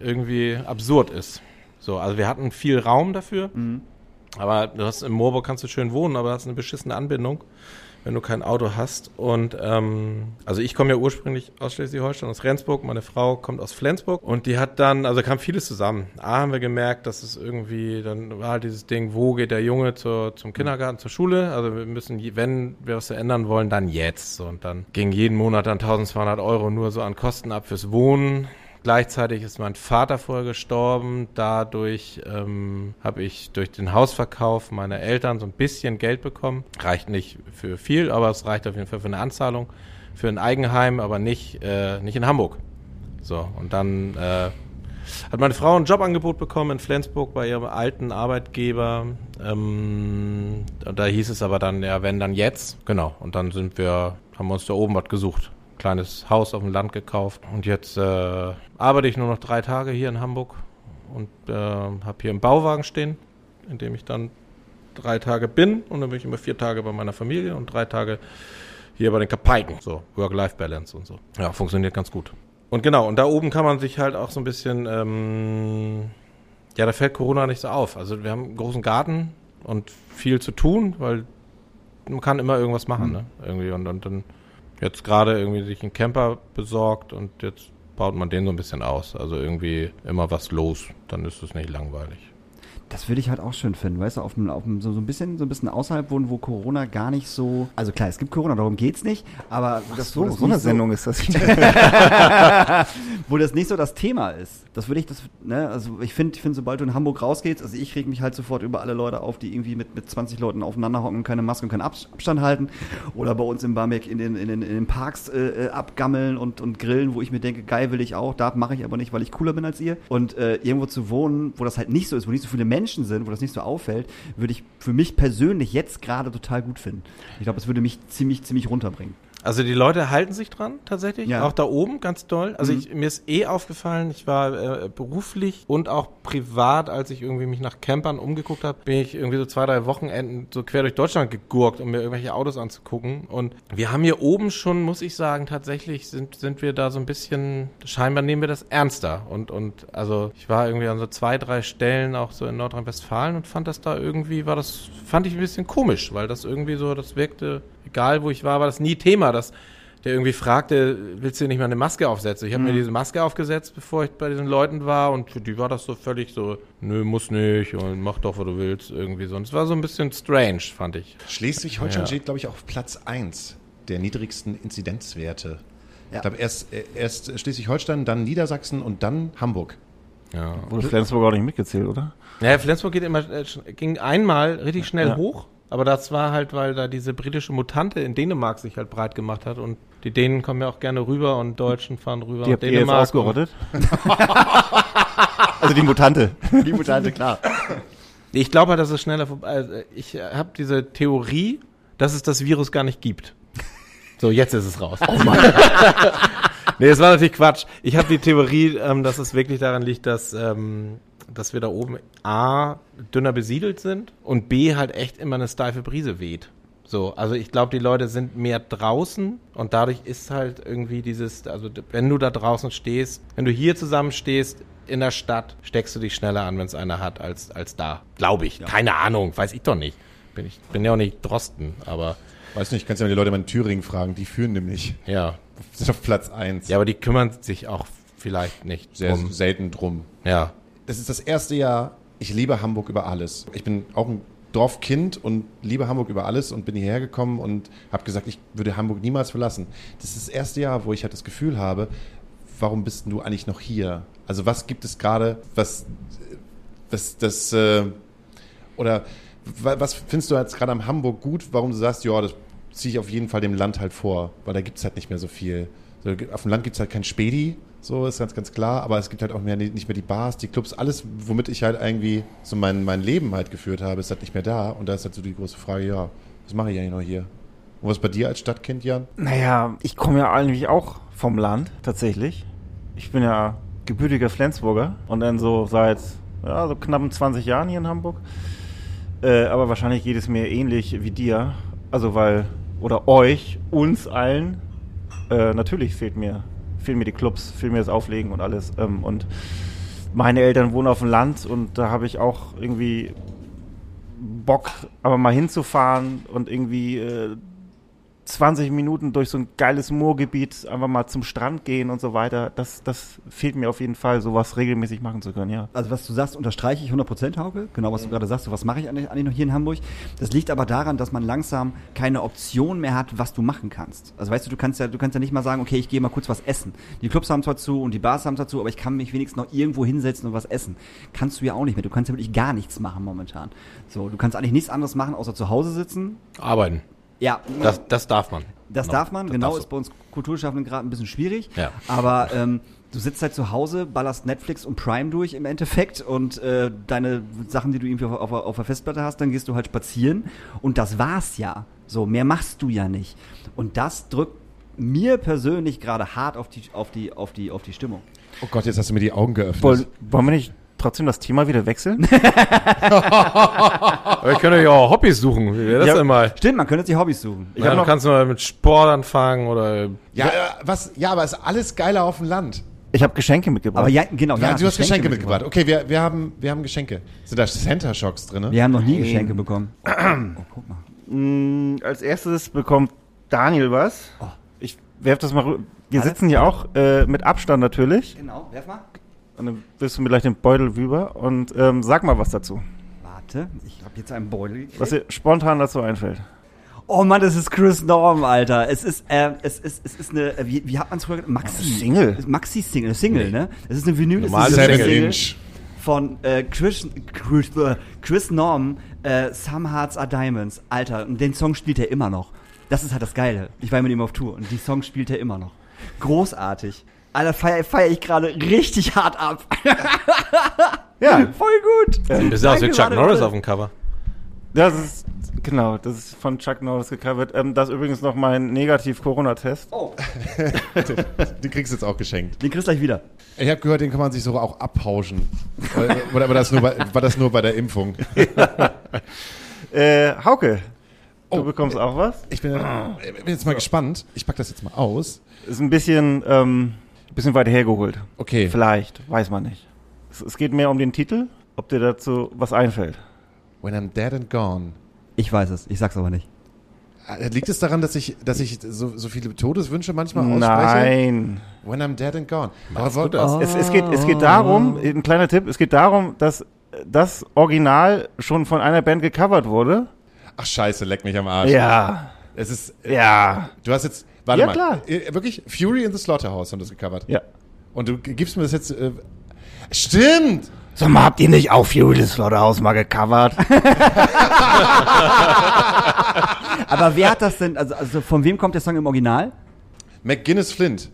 irgendwie absurd ist. So, also wir hatten viel Raum dafür, aber du hast in Moorburg kannst du schön wohnen, aber hast eine beschissene Anbindung wenn du kein Auto hast. Und ähm, also ich komme ja ursprünglich aus Schleswig-Holstein, aus Rendsburg. Meine Frau kommt aus Flensburg und die hat dann, also kam vieles zusammen. A haben wir gemerkt, dass es irgendwie, dann war halt dieses Ding, wo geht der Junge zur, zum Kindergarten, zur Schule? Also wir müssen, wenn wir was ändern wollen, dann jetzt. Und dann ging jeden Monat dann 1200 Euro nur so an Kosten ab fürs Wohnen. Gleichzeitig ist mein Vater vorher gestorben. Dadurch ähm, habe ich durch den Hausverkauf meiner Eltern so ein bisschen Geld bekommen. Reicht nicht für viel, aber es reicht auf jeden Fall für eine Anzahlung für ein Eigenheim, aber nicht, äh, nicht in Hamburg. So, und dann äh, hat meine Frau ein Jobangebot bekommen in Flensburg bei ihrem alten Arbeitgeber. Ähm, da hieß es aber dann, ja, wenn dann jetzt. Genau. Und dann sind wir, haben wir uns da oben was gesucht. Kleines Haus auf dem Land gekauft. Und jetzt äh, arbeite ich nur noch drei Tage hier in Hamburg und äh, habe hier einen Bauwagen stehen, in dem ich dann drei Tage bin. Und dann bin ich immer vier Tage bei meiner Familie und drei Tage hier bei den Kapaiken. So, Work-Life-Balance und so. Ja, funktioniert ganz gut. Und genau, und da oben kann man sich halt auch so ein bisschen, ähm, ja, da fällt Corona nicht so auf. Also wir haben einen großen Garten und viel zu tun, weil man kann immer irgendwas machen, ne? Irgendwie. Und, und dann jetzt gerade irgendwie sich einen Camper besorgt und jetzt baut man den so ein bisschen aus. Also irgendwie immer was los, dann ist es nicht langweilig. Das würde ich halt auch schön finden, weißt du, auf dem, auf dem, so, so ein bisschen, so ein bisschen außerhalb wohnen, wo Corona gar nicht so. Also klar, es gibt Corona, darum geht's nicht, aber das, wo So, das so eine Sendung ist das. wo das nicht so das Thema ist. Das würde ich, das, ne, also ich finde, ich finde, sobald du in Hamburg rausgehst, also ich reg mich halt sofort über alle Leute auf, die irgendwie mit, mit 20 Leuten aufeinander hocken keine Maske und keinen Abs- Abstand halten. Oder bei uns in Barmbek in den, in den, in den Parks äh, äh, abgammeln und, und grillen, wo ich mir denke, geil will ich auch, da mache ich aber nicht, weil ich cooler bin als ihr. Und äh, irgendwo zu wohnen, wo das halt nicht so ist, wo nicht so viele Menschen sind, wo das nicht so auffällt, würde ich für mich persönlich jetzt gerade total gut finden. Ich glaube, das würde mich ziemlich, ziemlich runterbringen. Also die Leute halten sich dran tatsächlich, Ja. auch da oben ganz doll. Also Mhm. ich, mir ist eh aufgefallen, ich war äh, beruflich und auch privat, als ich irgendwie mich nach Campern umgeguckt habe, bin ich irgendwie so zwei, drei Wochenenden so quer durch Deutschland gegurkt, um mir irgendwelche Autos anzugucken. Und wir haben hier oben schon, muss ich sagen, tatsächlich sind, sind wir da so ein bisschen, scheinbar nehmen wir das ernster. Und, und also ich war irgendwie an so zwei, drei Stellen auch so in Nordrhein-Westfalen und fand das da irgendwie, war das, fand ich ein bisschen komisch, weil das irgendwie so, das wirkte, egal wo ich war, war das nie Thema, dass der irgendwie fragte, willst du nicht mal eine Maske aufsetzen? Ich habe mir diese Maske aufgesetzt, bevor ich bei diesen Leuten war und für die war das so völlig so, nö, muss nicht und mach doch, was du willst, irgendwie so. Und es war so ein bisschen strange, fand ich. Schleswig-Holstein Ja. steht, glaube ich, auf Platz 1 der niedrigsten Inzidenzwerte. Ja. Ich glaube, erst, äh, erst Schleswig-Holstein, dann Niedersachsen und dann Hamburg. Ja. Wurde Flensburg auch nicht mitgezählt, oder? Naja, Flensburg geht immer, äh, ging einmal richtig schnell Ja. hoch, aber das war halt, weil da diese britische Mutante in Dänemark sich halt breit gemacht hat und die Dänen kommen ja auch gerne rüber und Deutschen fahren rüber Die nach habt ihr jetzt Dänemark. ausgerottet? also die Mutante. Die Mutante, klar. Ich glaube halt, dass es schneller vorbei. Also ich habe diese Theorie, dass es das Virus gar nicht gibt. So, jetzt ist es raus. Oh Mann. nee, es war natürlich Quatsch. Ich habe die Theorie, ähm, dass es wirklich daran liegt, dass, ähm, dass wir da oben A, dünner besiedelt sind und B, halt echt immer eine steife Brise weht. So, also ich glaube, die Leute sind mehr draußen und dadurch ist halt irgendwie dieses, also wenn du da draußen stehst, wenn du hier zusammen stehst in der Stadt, steckst du dich schneller an, wenn es einer hat, als, als da. Glaube ich. Keine Ahnung, weiß ich doch nicht. Bin ich bin ja auch nicht Drosten, aber Weiß nicht, kannst ja mal die Leute mal in Thüringen fragen, die führen nämlich. ja. Sind auf Platz 1. Ja, aber die kümmern sich auch vielleicht nicht Sehr drum. selten drum. Ja. Das ist das erste Jahr, ich liebe Hamburg über alles. Ich bin auch ein Dorfkind und liebe Hamburg über alles und bin hierher gekommen und habe gesagt, ich würde Hamburg niemals verlassen. Das ist das erste Jahr, wo ich halt das Gefühl habe, warum bist du eigentlich noch hier? Also was gibt es gerade, was, was das, äh, oder wa- was findest du jetzt gerade am Hamburg gut, warum du sagst, ja, das ziehe ich auf jeden Fall dem Land halt vor, weil da gibt es halt nicht mehr so viel. So, auf dem Land gibt es halt kein Spedi, so ist ganz, ganz klar, aber es gibt halt auch mehr, nicht mehr die Bars, die Clubs, alles, womit ich halt irgendwie so mein, mein Leben halt geführt habe, ist halt nicht mehr da. Und da ist halt so die große Frage, ja, was mache ich eigentlich noch hier? Und was bei dir als Stadtkind, Jan? Naja, ich komme ja eigentlich auch vom Land, tatsächlich. Ich bin ja gebürtiger Flensburger und dann so seit ja, so knappen 20 Jahren hier in Hamburg. Äh, aber wahrscheinlich geht es mir ähnlich wie dir. Also weil, oder euch, uns allen, äh, natürlich fehlt mir, fehlen mir die Clubs, fehlt mir das Auflegen und alles. Ähm, und meine Eltern wohnen auf dem Land und da habe ich auch irgendwie Bock, aber mal hinzufahren und irgendwie äh, 20 Minuten durch so ein geiles Moorgebiet einfach mal zum Strand gehen und so weiter. Das, das fehlt mir auf jeden Fall, sowas regelmäßig machen zu können, ja. Also was du sagst, unterstreiche ich 100% Hauke. Genau, was du gerade sagst. So, was mache ich eigentlich, eigentlich noch hier in Hamburg? Das liegt aber daran, dass man langsam keine Option mehr hat, was du machen kannst. Also weißt du, du kannst ja, du kannst ja nicht mal sagen, okay, ich gehe mal kurz was essen. Die Clubs haben zwar zu und die Bars haben zwar zu, aber ich kann mich wenigstens noch irgendwo hinsetzen und was essen. Kannst du ja auch nicht mehr. Du kannst ja wirklich gar nichts machen momentan. So, du kannst eigentlich nichts anderes machen, außer zu Hause sitzen. Arbeiten. Ja, Das, das darf man. Das Genau. darf man, Das genau, ist bei uns Kulturschaffenden gerade ein bisschen schwierig. Ja. Aber ähm, du sitzt halt zu Hause, ballerst Netflix und Prime durch im Endeffekt und äh, deine Sachen, die du irgendwie auf, auf, auf der Festplatte hast, dann gehst du halt spazieren und das war's ja. So, mehr machst du ja nicht. Und das drückt mir persönlich gerade hart auf die, auf die, auf die, auf die Stimmung. Oh Gott, jetzt hast du mir die Augen geöffnet. Wollen, wollen wir nicht trotzdem das Thema wieder wechseln? Ihr könnt euch auch Hobbys suchen. Wie wäre das Ja. denn mal? Stimmt, man könnte sich Hobbys suchen. Ja, du kannst mal mit Sport anfangen oder ja, äh, was, ja, aber ist alles geiler auf dem Land. Ich habe Geschenke mitgebracht. Aber ja, genau. Ja, ja, du hast Geschenke mitgebracht. Okay, wir, wir, haben, wir haben Geschenke. Sind da Center Shocks drin? Ne? Wir haben noch nie Geschenke bekommen. Oh, guck mal. Mm, als erstes bekommt Daniel was. Oh. Ich werf das mal rü- Wir Alle? sitzen hier auch äh, mit Abstand natürlich. Genau, werf mal. Und dann wirst du mir gleich den Beutel rüber und ähm, sag mal was dazu. Warte, ich habe jetzt einen Beutel gekriegt. Was dir spontan dazu einfällt. Oh Mann, das ist Chris Norm, Alter. Es ist, äh, es ist, es ist eine, äh, wie, wie hat man es früher genannt? Maxi. Single. Maxi-Single, Single, ne? Es ist eine Vinyl, es Normale ist eine Single. Inch. von äh, Chris, Chris, äh, Chris Norm, äh, Some Hearts Are Diamonds. Alter, und den Song spielt er immer noch. Das ist halt das Geile. Ich war mit ihm auf Tour und die Songs spielt er immer noch. Großartig. Alter, feier, feier ich gerade richtig hart ab. Ja, Voll gut. Ein bisschen aus wie Chuck Norris auf dem Cover. das ist genau, das ist von Chuck Norris gecovert. Ähm, das ist übrigens noch mein Negativ-Corona-Test. Oh, Den kriegst du jetzt auch geschenkt. den kriegst du gleich wieder. Ich habe gehört, den kann man sich so auch abpauschen. Oder oder war das nur bei, war das nur bei der Impfung? Äh, Hauke, du Oh. bekommst auch was. Ich bin, ich bin jetzt mal gespannt. Ich pack das jetzt mal aus. Ist ein bisschen, ähm, bisschen weiter hergeholt. Okay. Vielleicht, weiß man nicht. Es, es geht mehr um den Titel, ob dir dazu was einfällt. When I'm dead and gone. Ich weiß es, ich sag's aber nicht. Äh, Liegt es daran, dass ich, dass ich so, so viele Todeswünsche manchmal ausspreche? Nein. When I'm dead and gone. Aber- du das? Es, es, geht, es geht darum, ein kleiner Tipp, es geht darum, dass das Original schon von einer Band gecovert wurde. Ach scheiße, leck mich am Arsch. Ja. Es ist, Ja. du hast jetzt, warte Ja, mal. klar. Äh, Wirklich, Fury in the Slaughterhouse haben das gecovert. Ja. Und du gibst mir das jetzt, äh, stimmt! Sag mal, habt ihr nicht auch Fury the Slaughterhouse mal gecovert? Aber wer hat das denn, also, also von wem kommt der Song im Original? McGuinness Flint.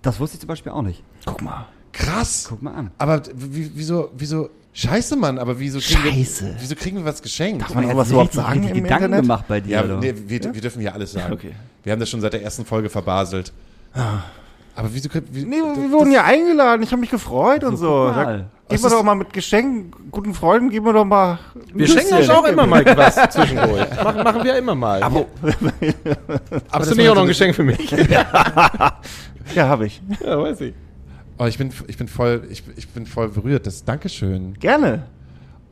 Das wusste ich zum Beispiel auch nicht. Guck mal. Krass. Guck mal an. Aber wieso, wieso, scheiße, Mann, aber wieso kriegen Scheiße. wir, wieso kriegen wir was geschenkt? Darf man sich überhaupt sagen im Gedanken Internet? gemacht bei dir, Ja, nee, wir, wir dürfen hier alles sagen. Okay. Wir haben das schon seit der ersten Folge verbaselt. Aber wieso, wie, Nee, wir wurden ja eingeladen, ich habe mich gefreut und so. guck mal. Da, geben wir doch mal mit Geschenken, guten Freunden, geben wir doch mal. Wir schenken euch auch immer mal was zwischendurch. Machen, machen wir immer mal. Aber, Hast du nicht auch noch ein Geschenk für mich? ja, habe ich. ja, weiß ich. Oh, ich bin, ich bin voll, ich, ich bin voll berührt. Das Dankeschön. Gerne.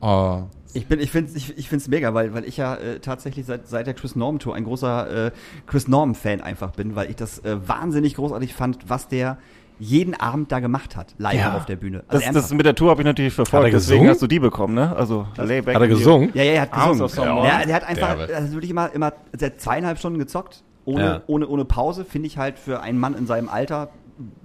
Oh. Ich bin, ich finde, ich, ich finde es mega, weil, weil ich ja äh, tatsächlich seit, seit der Chris Norman Tour ein großer äh, Chris Norman Fan einfach bin, weil ich das äh, wahnsinnig großartig fand, was der jeden Abend da gemacht hat, live Ja. auf der Bühne. Also Das, das mit der Tour habe ich natürlich verfolgt, Hat er deswegen gesungen? hast du die bekommen, ne? Also. Hat er gesungen? ja, ja, er hat gesungen. auf Sommer. Ja, der hat einfach, also wirklich immer, immer seit zweieinhalb Stunden gezockt, ohne, Ja. ohne, ohne Pause, finde ich halt für einen Mann in seinem Alter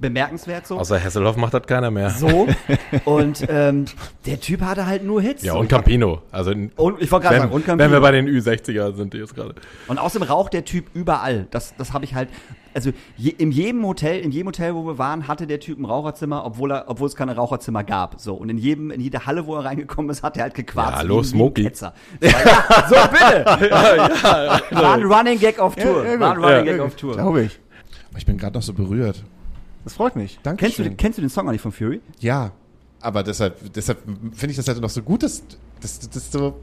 bemerkenswert so. Außer Hesselhoff macht das keiner mehr. so. Und ähm, der Typ hatte halt nur Hits. Ja, so. und Campino. Also Und ich wollte gerade wenn, sagen, und wenn Campino. wir bei den Ü60er sind die jetzt gerade. Und außerdem raucht der Typ überall. Das, das habe ich halt. Also je, in jedem Hotel, in jedem Hotel, wo wir waren, hatte der Typ ein Raucherzimmer, obwohl er, obwohl es keine Raucherzimmer gab. So und in jedem, in jeder Halle, wo er reingekommen ist, hat er halt gequatscht. Ja, hallo, ein Smokey. Ketzer. Ja, so bitte. War ein Running Gag auf Tour. Ja, ja, War ein. Running Ja. Gag auf Tour. Glaube ich. Ich bin gerade noch so berührt. Das freut mich. Kennst du, den- kennst du den Song eigentlich von Fury? Ja, aber deshalb, deshalb finde ich das halt noch so gut, dass, dass, dass so.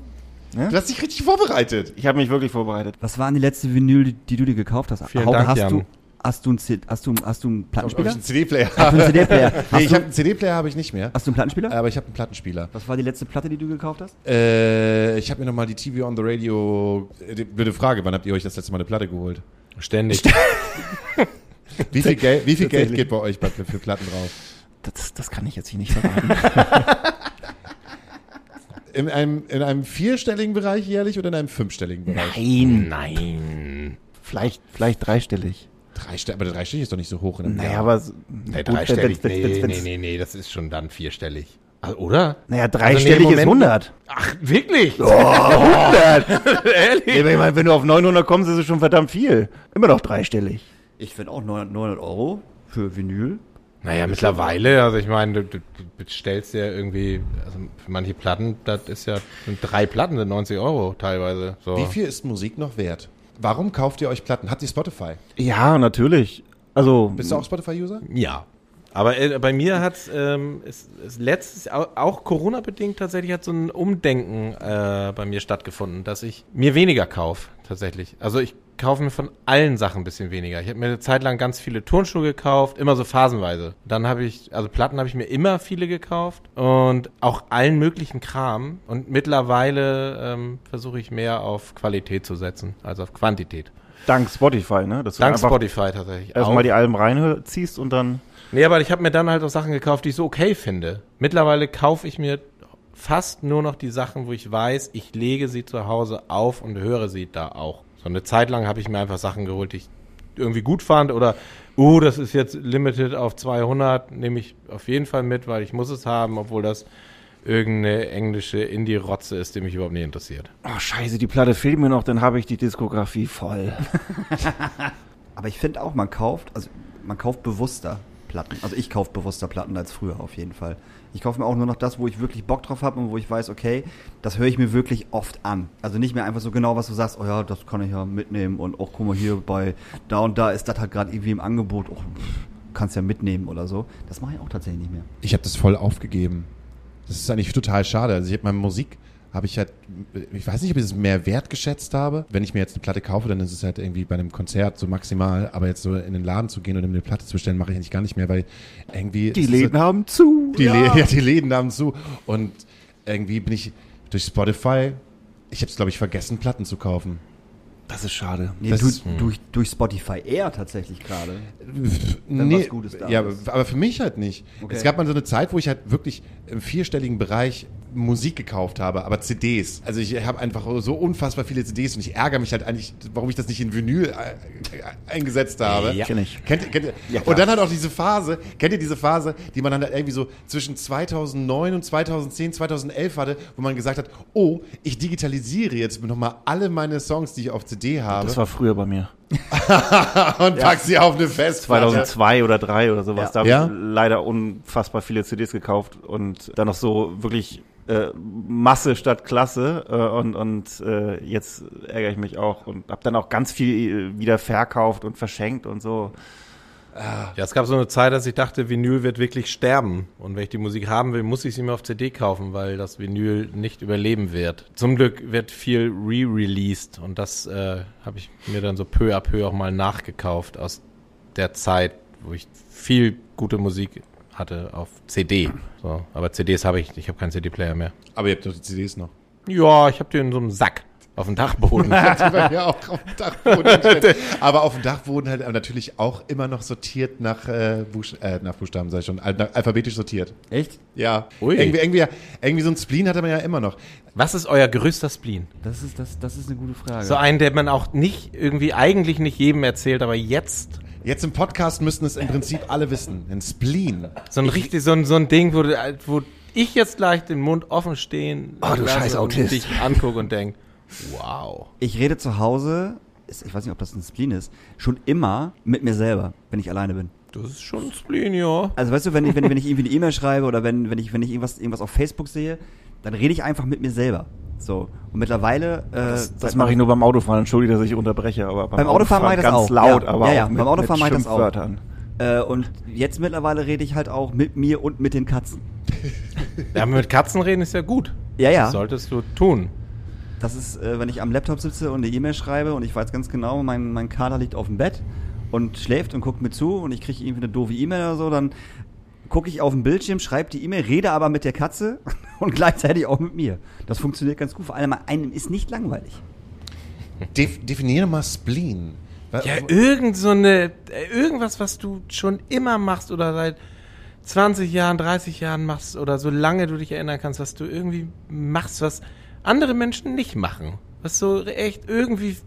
Ja? Du hast dich richtig vorbereitet. Ich habe mich wirklich vorbereitet. Was war denn die letzte Vinyl, die, die du dir gekauft hast? Vielen Hauke, Dank, hast Jan. du, hast du einen C- hast du, hast du einen Ob Plattenspieler? ich einen CD-Player Hast du einen CD-Player? Nee, Hast, ich du- habe einen CD-Player habe ich nicht mehr. hast du einen Plattenspieler? Aber ich habe einen Plattenspieler. Was war die letzte Platte, die du gekauft hast? Äh, ich habe mir nochmal die TV on the Radio. äh, blöde Frage, wann habt ihr euch das letzte Mal eine Platte geholt? Ständig. Wie viel, Geld, wie viel Geld geht bei euch bei, für Platten drauf? Das, das kann ich jetzt hier nicht verraten. In einem, in einem vierstelligen Bereich jährlich oder in einem fünfstelligen Bereich? Nein, Nein. vielleicht, vielleicht dreistellig. Drei, aber dreistellig ist doch nicht so hoch in einem Naja, Jahr. aber Nee, gut, dreistellig. wenn's- wenn's- nee, wenn's- nee, nee, nee, das ist schon dann vierstellig. Also, oder? Naja, Also, dreistellig nee, ist Moment. 100. Ach, wirklich? Oh, 100! Ehrlich? Nee, meine, wenn du auf 900 kommst, ist es schon verdammt viel. Immer noch dreistellig. Ich finde auch 900, 900 Euro für Vinyl. Naja, mittlerweile, also ich meine, du, bestellst ja irgendwie, also für manche Platten, das ist ja, sind drei Platten sind 90 Euro teilweise. So. Wie viel ist Musik noch wert? Warum kauft ihr euch Platten? Habt ihr Spotify? Ja, natürlich. Also, Bist du auch Spotify-User? Ja. Aber äh, bei mir hat ähm, es, es letztes, au- auch Corona-bedingt tatsächlich hat so ein Umdenken äh, bei mir stattgefunden, dass ich mir weniger kaufe, tatsächlich. Also ich kaufe mir von allen Sachen ein bisschen weniger. Ich habe mir eine Zeit lang ganz viele Turnschuhe gekauft, immer so phasenweise. Dann habe ich, also Platten habe ich mir immer viele gekauft und auch allen möglichen Kram. Und mittlerweile ähm, versuche ich mehr auf Qualität zu setzen, als auf Quantität. dank Spotify, ne? Dass Dank Spotify tatsächlich. Erstmal die Alben reinziehst und dann. Nee, aber ich habe mir dann halt auch Sachen gekauft, die ich so okay finde. Mittlerweile kaufe ich mir fast nur noch die Sachen, wo ich weiß, ich lege sie zu Hause auf und höre sie da auch. So eine Zeit lang habe ich mir einfach Sachen geholt, die ich irgendwie gut fand oder, uh, das ist jetzt limited auf 200, nehme ich auf jeden Fall mit, weil ich muss es haben, obwohl das irgendeine englische Indie-Rotze ist, die mich überhaupt nicht interessiert. Oh, scheiße, die Platte fehlt mir noch, dann habe ich die Diskografie voll. Aber ich finde auch, man kauft, also man kauft bewusster Platten. Also ich kaufe bewusster Platten als früher auf jeden Fall. Ich kaufe mir auch nur noch das, wo ich wirklich Bock drauf habe und wo ich weiß, okay, das höre ich mir wirklich oft an. Also nicht mehr einfach so genau, was du sagst, oh ja, das kann ich ja mitnehmen und auch guck mal hier bei da und da ist das halt gerade irgendwie im Angebot, oh, kannst ja mitnehmen oder so. Das mache ich auch tatsächlich nicht mehr. Ich habe das voll aufgegeben. Das ist eigentlich total schade. Also ich habe meine Musik, habe ich halt, ich weiß nicht, ob ich es mehr wertgeschätzt habe. Wenn ich mir jetzt eine Platte kaufe, dann ist es halt irgendwie bei einem Konzert so maximal. Aber jetzt so in den Laden zu gehen und mir eine Platte zu bestellen, mache ich eigentlich gar nicht mehr, weil irgendwie... Die Läden halt- haben zu. Die, ja. ja, die Läden haben zu. Und irgendwie bin ich durch Spotify, ich habe es, glaube ich, vergessen, Platten zu kaufen. Das ist schade. Nee, Das du, ist- durch, durch Spotify eher tatsächlich gerade. Wenn Nee, was Gutes da ja, ist. aber für mich halt nicht. Okay. Es gab mal so eine Zeit, wo ich halt wirklich im vierstelligen Bereich Musik gekauft habe, aber CDs. Also ich habe einfach so unfassbar viele CDs und ich ärgere mich halt eigentlich, warum ich das nicht in Vinyl äh, eingesetzt habe. Ja. Kenn ich. Kennt, ihr- kennt, ihr- Ja, und dann halt auch diese Phase, kennt ihr diese Phase, die man dann halt irgendwie so zwischen 2009 und 2010, 2011 hatte, wo man gesagt hat, oh, ich digitalisiere jetzt nochmal alle meine Songs, die ich auf CD habe Das war früher bei mir. und pack sie auf eine Festplatte. 2002 oder 3 oder sowas. Ja. Da habe Ja? ich leider unfassbar viele CDs gekauft und dann noch so wirklich äh, Masse statt Klasse äh, und, und äh, jetzt ärgere ich mich auch und habe dann auch ganz viel äh, wieder verkauft und verschenkt und so. Ja, es gab so eine Zeit, dass ich dachte, Vinyl wird wirklich sterben. Und wenn ich die Musik haben will, muss ich sie mir auf CD kaufen, weil das Vinyl nicht überleben wird. Zum Glück wird viel re-released und das äh, habe ich mir dann so peu à peu auch mal nachgekauft aus der Zeit, wo ich viel gute Musik hatte auf CD. So, aber CDs habe ich, ich habe keinen CD-Player mehr. Aber ihr habt doch die CDs noch. Ja, ich habe die in so einem Sack auf dem Dachboden. Mir auch auf dem Dachboden. Aber auf dem Dachboden halt natürlich auch immer noch sortiert nach, äh, Buch, äh, nach Buchstaben, sag ich schon, al- nach, alphabetisch sortiert. Echt? Ja. Ui. Irgendwie, irgendwie, irgendwie so ein Spleen hatte man ja immer noch. Was ist euer größter Spleen? Das ist, das, das ist eine gute Frage. So einen, der man auch nicht irgendwie eigentlich nicht jedem erzählt, aber jetzt Jetzt im Podcast müssten es im Prinzip alle wissen. Ein Spleen. so ein richtig so ein, so ein Ding, wo, du, wo ich jetzt gleich den Mund offen stehen Oh, du scheiß und Autist. dich angucke und denk, wow. Ich rede zu Hause, ich weiß nicht, ob das ein Spleen ist, schon immer mit mir selber, wenn ich alleine bin. Das ist schon ein Spleen, ja. Also weißt du, wenn ich, wenn, ich- wenn ich irgendwie eine E-Mail schreibe oder wenn, wenn ich, wenn ich irgendwas, irgendwas auf Facebook sehe, dann rede ich einfach mit mir selber. So. Und mittlerweile. Äh, Das, seit- mache ich nur beim Autofahren. Entschuldige, dass ich unterbreche, aber beim, Beim Autofahren mache ich das ganz auch. laut, Ja. aber Ja, ja, auch beim mit, Autofahren mache ich das auch. Äh, und jetzt mittlerweile rede ich halt auch mit mir und mit den Katzen. Ja, aber mit Katzen reden ist ja gut. Ja, ja. Das solltest du tun. Das ist, äh, wenn ich am Laptop sitze und eine E-Mail schreibe und ich weiß ganz genau, mein, mein Kater liegt auf dem Bett und schläft und guckt mir zu und ich kriege irgendwie eine doofe E-Mail oder so, dann gucke ich auf den Bildschirm, schreibe die E-Mail, rede aber mit der Katze und gleichzeitig auch mit mir. Das funktioniert ganz gut. Vor allem einem ist nicht langweilig. Def definiere mal Spleen. Ja, irgend so eine, irgendwas, was du schon immer machst oder seit 20 Jahren, 30 Jahren machst oder so lange du dich erinnern kannst, was du irgendwie machst, was andere Menschen nicht machen. Was so echt irgendwie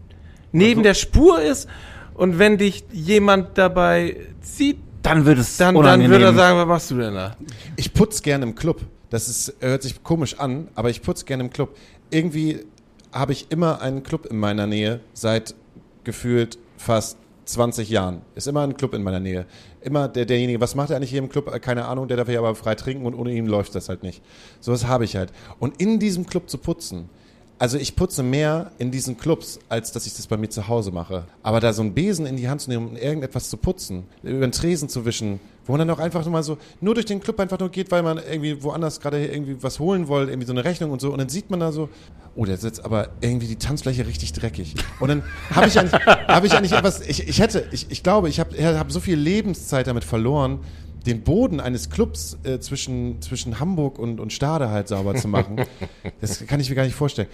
neben der Spur ist und wenn dich jemand dabei sieht, Dann wird es dann, dann würde er sagen, was machst du denn da? Ich putz gerne im Club. Das ist, hört sich komisch an, aber ich putz gerne im Club. Irgendwie habe ich immer einen Club in meiner Nähe seit gefühlt fast 20 Jahren. Ist immer ein Club in meiner Nähe. Immer der, derjenige, was macht er eigentlich hier im Club? Äh, Keine Ahnung, der darf hier aber frei trinken und ohne ihn läuft das halt nicht. Sowas habe ich halt. Und in diesem Club zu putzen, also ich putze mehr in diesen Clubs, als dass ich das bei mir zu Hause mache. Aber da so einen Besen in die Hand zu nehmen und irgendetwas zu putzen, über den Tresen zu wischen, wo man dann auch einfach nur mal so nur durch den Club einfach nur geht, weil man irgendwie woanders gerade irgendwie was holen wollte, irgendwie so eine Rechnung und so. Und dann sieht man da so, oh, der sitzt aber irgendwie die Tanzfläche richtig dreckig. Und dann habe ich eigentlich, habe ich eigentlich etwas, ich, ich hätte, ich, ich glaube, ich habe hab so viel Lebenszeit damit verloren, den Boden eines Clubs äh, zwischen, zwischen Hamburg und, und Stade halt sauber zu machen. Das kann ich mir gar nicht vorstellen.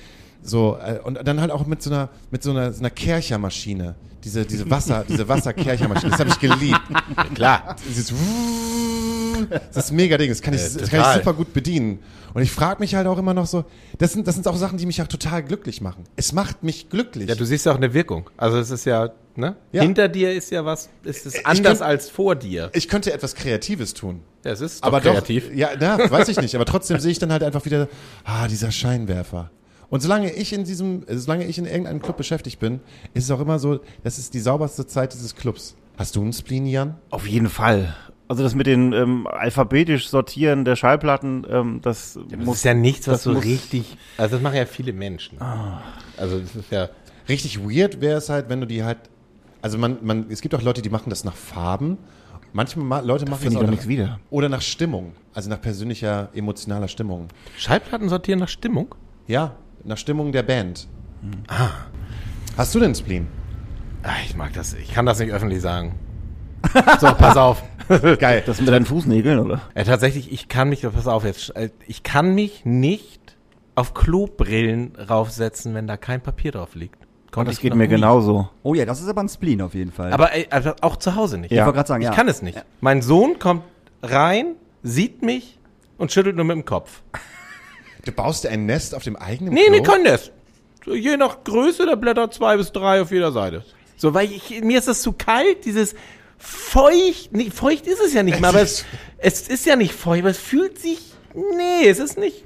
So, äh, und dann halt auch mit so einer, mit so einer, so einer Kerchermaschine. Diese, diese Wasser, diese Wasserkerchermaschine. Das habe ich geliebt. Klar. Dieses das ist ein mega Ding. Das kann ich, Äh, das kann ich super gut bedienen. Und ich frage mich halt auch immer noch so, das sind, das sind auch Sachen, die mich auch total glücklich machen. Es macht mich glücklich. Ja, du siehst ja auch eine Wirkung. Also es ist ja, ne? Ja. Hinter dir ist ja was, ist es anders kann- als vor dir. ich könnte etwas Kreatives tun. Ja, es ist doch aber kreativ. doch, ja, na, weiß ich nicht. Aber trotzdem sehe ich dann halt einfach wieder, ah, dieser Scheinwerfer. Und solange ich in diesem, solange ich in irgendeinem Club beschäftigt bin, ist es auch immer so, das ist die sauberste Zeit dieses Clubs. Hast du einen Spleen, Jan? Auf jeden Fall. Also das mit den ähm, alphabetisch Sortieren der Schallplatten, ähm, das Das muss ist ja nichts, was das so richtig, also das machen ja viele Menschen. Also das ist ja, Richtig weird wäre es halt, wenn du die halt, also man, man, es gibt auch Leute, die machen das nach Farben. Manchmal ma Leute machen das finde ich auch doch nach, nichts wieder. oder nach Stimmung, also nach persönlicher, emotionaler Stimmung. Schallplatten sortieren nach Stimmung. Ja, nach Stimmung der Band. Ah. Hast du denn Spleen? Ah, ich mag das, ich kann das nicht öffentlich sagen. So, pass auf. Geil. Das mit deinen Fußnägeln, oder? Ja, tatsächlich, ich kann mich, pass auf jetzt, äh, ich kann mich nicht auf Klobrillen raufsetzen, wenn da kein Papier drauf liegt. Und Konnte das ich geht mir nie. genauso. Oh ja, das ist aber ein Spleen auf jeden Fall. Aber ey, also auch zu Hause nicht. ich Ja. wollte gerade sagen, Ich ja. kann es nicht. Mein Sohn kommt rein, sieht mich und schüttelt nur mit dem Kopf. Du baust dir ein Nest auf dem eigenen Nee, Klo? nee, kann das. So, je nach Größe der Blätter zwei bis drei auf jeder Seite. So, weil ich, mir ist das zu kalt, dieses feucht, nee, feucht ist es ja nicht mal, aber es, es ist ja nicht feucht, aber es fühlt sich, nee, es ist nicht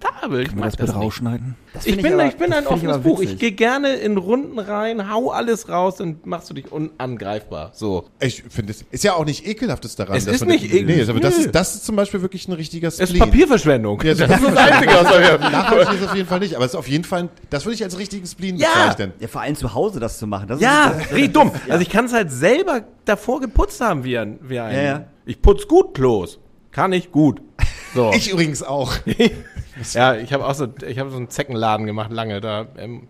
komfortabel. Ich Kann man mag das bitte das rausschneiden? Das Ich bin, aber- ich bin das ein ich offenes aber Buch. Ich gehe gerne in Runden rein, hau alles raus und machst du dich unangreifbar. So. Ich finde, es ist ja auch nicht ekelhaftes daran. Es dass ist man- nicht ekel- Nee, aber das ist, das ist zum Beispiel wirklich ein richtiger Es ist Spleen. Papierverschwendung. Ja, das ist das Einzige, was wir Nachhaltig ist es auf jeden Fall nicht, aber es ist auf jeden Fall, das würde ich als richtigen Spleen Ja. bezeichnen. Ja, vor allem zu Hause das zu machen. Das Ja, ist, richtig dumm. Also ich kann es halt selber davor geputzt haben wie ein, wie ein Ja, ja. Ich putz gut Klos. Kann ich gut. So. Ich übrigens auch. ja, ich habe auch so, ich habe so einen Zeckenladen gemacht lange. Da ähm,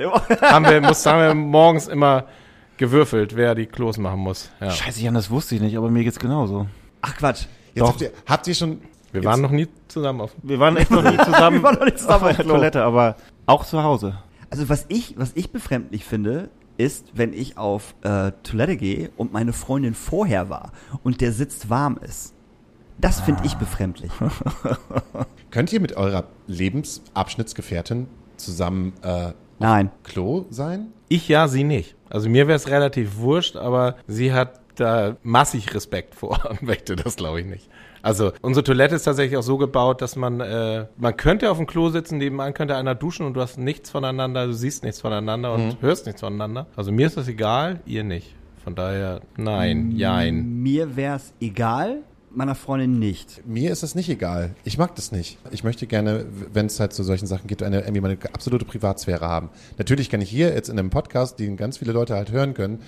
haben wir, muss, haben wir morgens immer gewürfelt, wer die Klos machen muss. Ja. Scheiße, Jan, das wusste ich nicht, aber mir geht's genauso. Ach Quatsch. Jetzt Doch. habt ihr, habt ihr schon, Wir jetzt- waren noch nie zusammen auf. Wir waren echt noch nie zusammen, Wir waren noch nicht zusammen auf auf der Klo. Toilette, aber auch zu Hause. Also was ich, was ich befremdlich finde, ist, wenn ich auf äh, Toilette gehe und meine Freundin vorher war und der Sitz warm ist. Das finde ich befremdlich. könnt ihr mit eurer Lebensabschnittsgefährtin zusammen äh, Nein. Klo sein? Ich ja, sie nicht. Also mir wäre es relativ wurscht, aber sie hat da massig Respekt vor und möchte das, glaube ich, nicht. Also unsere Toilette ist tatsächlich auch so gebaut, dass man, äh, man könnte auf dem Klo sitzen, nebenan könnte einer duschen und du hast nichts voneinander, du siehst nichts voneinander und hörst nichts voneinander. Also mir ist das egal, ihr nicht. Von daher, nein, jein. Mir wäre es egal, meiner Freundin nicht. Mir ist das nicht egal. Ich mag das nicht. Ich möchte gerne, wenn es halt zu solchen Sachen geht, eine, irgendwie meine absolute Privatsphäre haben. Natürlich kann ich hier jetzt in einem Podcast, den ganz viele Leute halt hören können,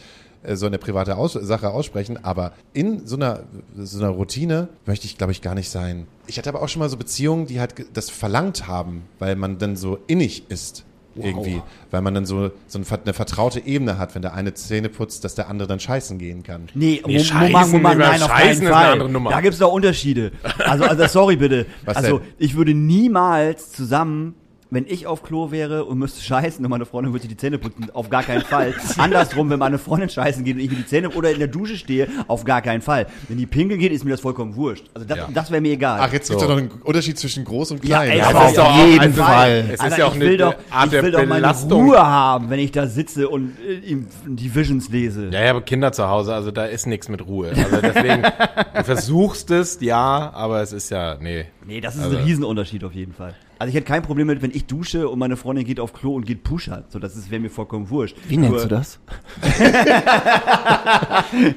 äh, so eine private Aus Sache aussprechen, aber in so einer, so einer Routine möchte ich, glaube ich, gar nicht sein. Ich hatte aber auch schon mal so Beziehungen, die halt das verlangt haben, weil man dann so innig ist. Irgendwie, weil man dann so, so ein- eine vertraute Ebene hat, wenn der eine Zähne putzt, dass der andere dann scheißen gehen kann. Nee, Nee, Scheißen, über nein, auf Scheißen keinen ist eine Fall. andere Nummer. Da gibt es doch Unterschiede. Also, also sorry bitte. Was also denn? ich würde niemals zusammen wenn ich auf Klo wäre und müsste scheißen und meine Freundin würde sich die Zähne putzen, auf gar keinen Fall. Andersrum, wenn meine Freundin scheißen geht und ich mir die Zähne oder in der Dusche stehe, auf gar keinen Fall. Wenn die pinkeln geht, ist mir das vollkommen wurscht. Also das, Ja. das wäre mir egal. Ach, jetzt gibt es doch noch einen Unterschied zwischen groß und klein. ey, Ja, aber aber auf ist doch auch jeden einfach- Fall. es ist Alter, ja auch ich eine will doch, Art ich der will doch meine Belastung. Ruhe haben, wenn ich da sitze und äh, ihm die Visions lese. Ja, ja, aber Kinder zu Hause, also da ist nichts mit Ruhe. Also deswegen, du versuchst es, ja, aber es ist ja, nee. Nee, das ist Also- ein Riesenunterschied auf jeden Fall. Also ich hätte kein Problem mit, wenn ich dusche und meine Freundin geht auf Klo und geht pushern. So, das ist- wäre mir vollkommen wurscht. Wie nennst Nur- du das?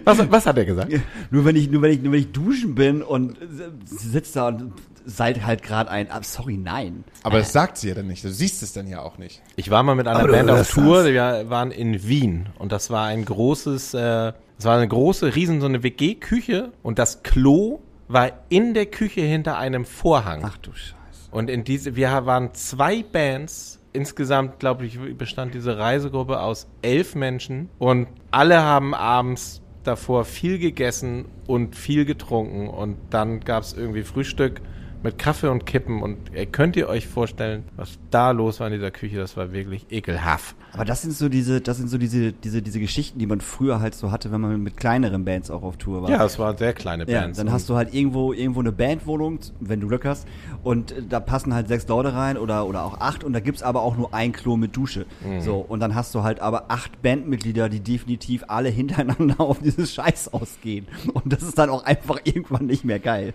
was, was hat er gesagt? Nur wenn ich, nur wenn ich, nur wenn ich duschen bin und sie sitzt da und seid halt gerade ein, ah, sorry, nein. aber das sagt sie ja dann nicht. Du siehst es dann ja auch nicht. Ich war mal mit einer Band auf Tour, das. wir waren in Wien und das war ein großes, äh, das war eine große, riesen, so eine WG-Küche und das Klo war in der Küche hinter einem Vorhang. Ach du Scheiße. Und in diese, wir waren zwei Bands. Insgesamt, glaube ich, bestand diese Reisegruppe aus elf Menschen und alle haben abends davor viel gegessen und viel getrunken und dann gab es irgendwie Frühstück mit Kaffee und Kippen und könnt ihr euch vorstellen, was da los war in dieser Küche, das war wirklich ekelhaft. Aber das sind so diese, das sind so diese, diese, diese Geschichten, die man früher halt so hatte, wenn man mit kleineren Bands auch auf Tour war. Ja, es waren sehr kleine Ja, Bands. dann hast du halt irgendwo irgendwo eine Bandwohnung, wenn du Glück hast, und äh, da passen halt sechs Leute rein oder oder auch acht und da gibt's aber auch nur ein Klo mit Dusche. Mhm. So und dann hast du halt aber acht Bandmitglieder, die definitiv alle hintereinander auf dieses Scheiß ausgehen und das ist dann auch einfach irgendwann nicht mehr geil.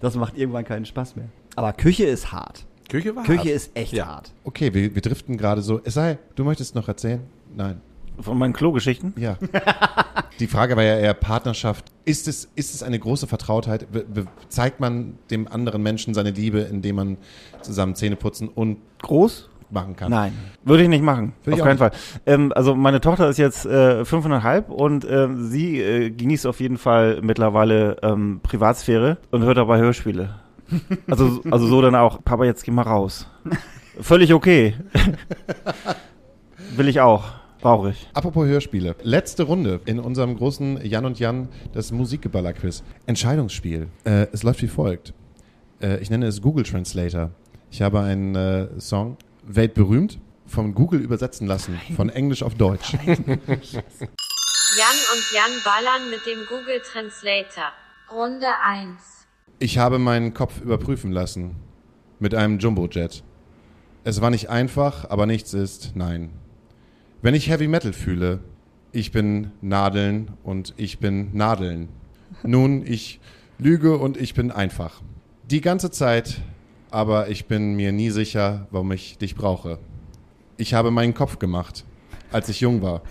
Das macht irgendwann keinen Spaß mehr. Aber Küche ist hart. Küche war Küche hart. ist echt Ja. hart. Okay, wir, wir driften gerade so. Es sei, du möchtest noch erzählen? Nein. Von meinen Klogeschichten? Ja. Die Frage war ja eher Partnerschaft. Ist es, ist es eine große Vertrautheit? Be be zeigt man dem anderen Menschen seine Liebe, indem man zusammen Zähne putzen und Groß? Machen kann? Nein, würde ich nicht machen. Würde auf keinen Fall. Ähm, also meine Tochter ist jetzt äh, fünfeinhalb und ähm, sie äh, genießt auf jeden Fall mittlerweile ähm, Privatsphäre und hört dabei Hörspiele. Also, also so dann auch, Papa, jetzt geh mal raus. Völlig okay. Will ich auch. Brauche ich. Apropos Hörspiele. Letzte Runde in unserem großen Jan und Jan, das Musikgeballer-Quiz. Entscheidungsspiel. Äh, es läuft wie folgt. Äh, ich nenne es Google Translator. Ich habe einen äh, Song, weltberühmt, von Google übersetzen lassen, von Englisch auf Deutsch. Jan und Jan ballern mit dem Google Translator. Runde 1. Ich habe meinen Kopf überprüfen lassen. Mit einem Jumbojet. Es war nicht einfach, aber nichts ist nein. Wenn ich Heavy Metal fühle, ich bin Nadeln und ich bin Nadeln. Nun, ich lüge und ich bin einfach. Die ganze Zeit, aber ich bin mir nie sicher, warum ich dich brauche. Ich habe meinen Kopf gemacht, als ich jung war.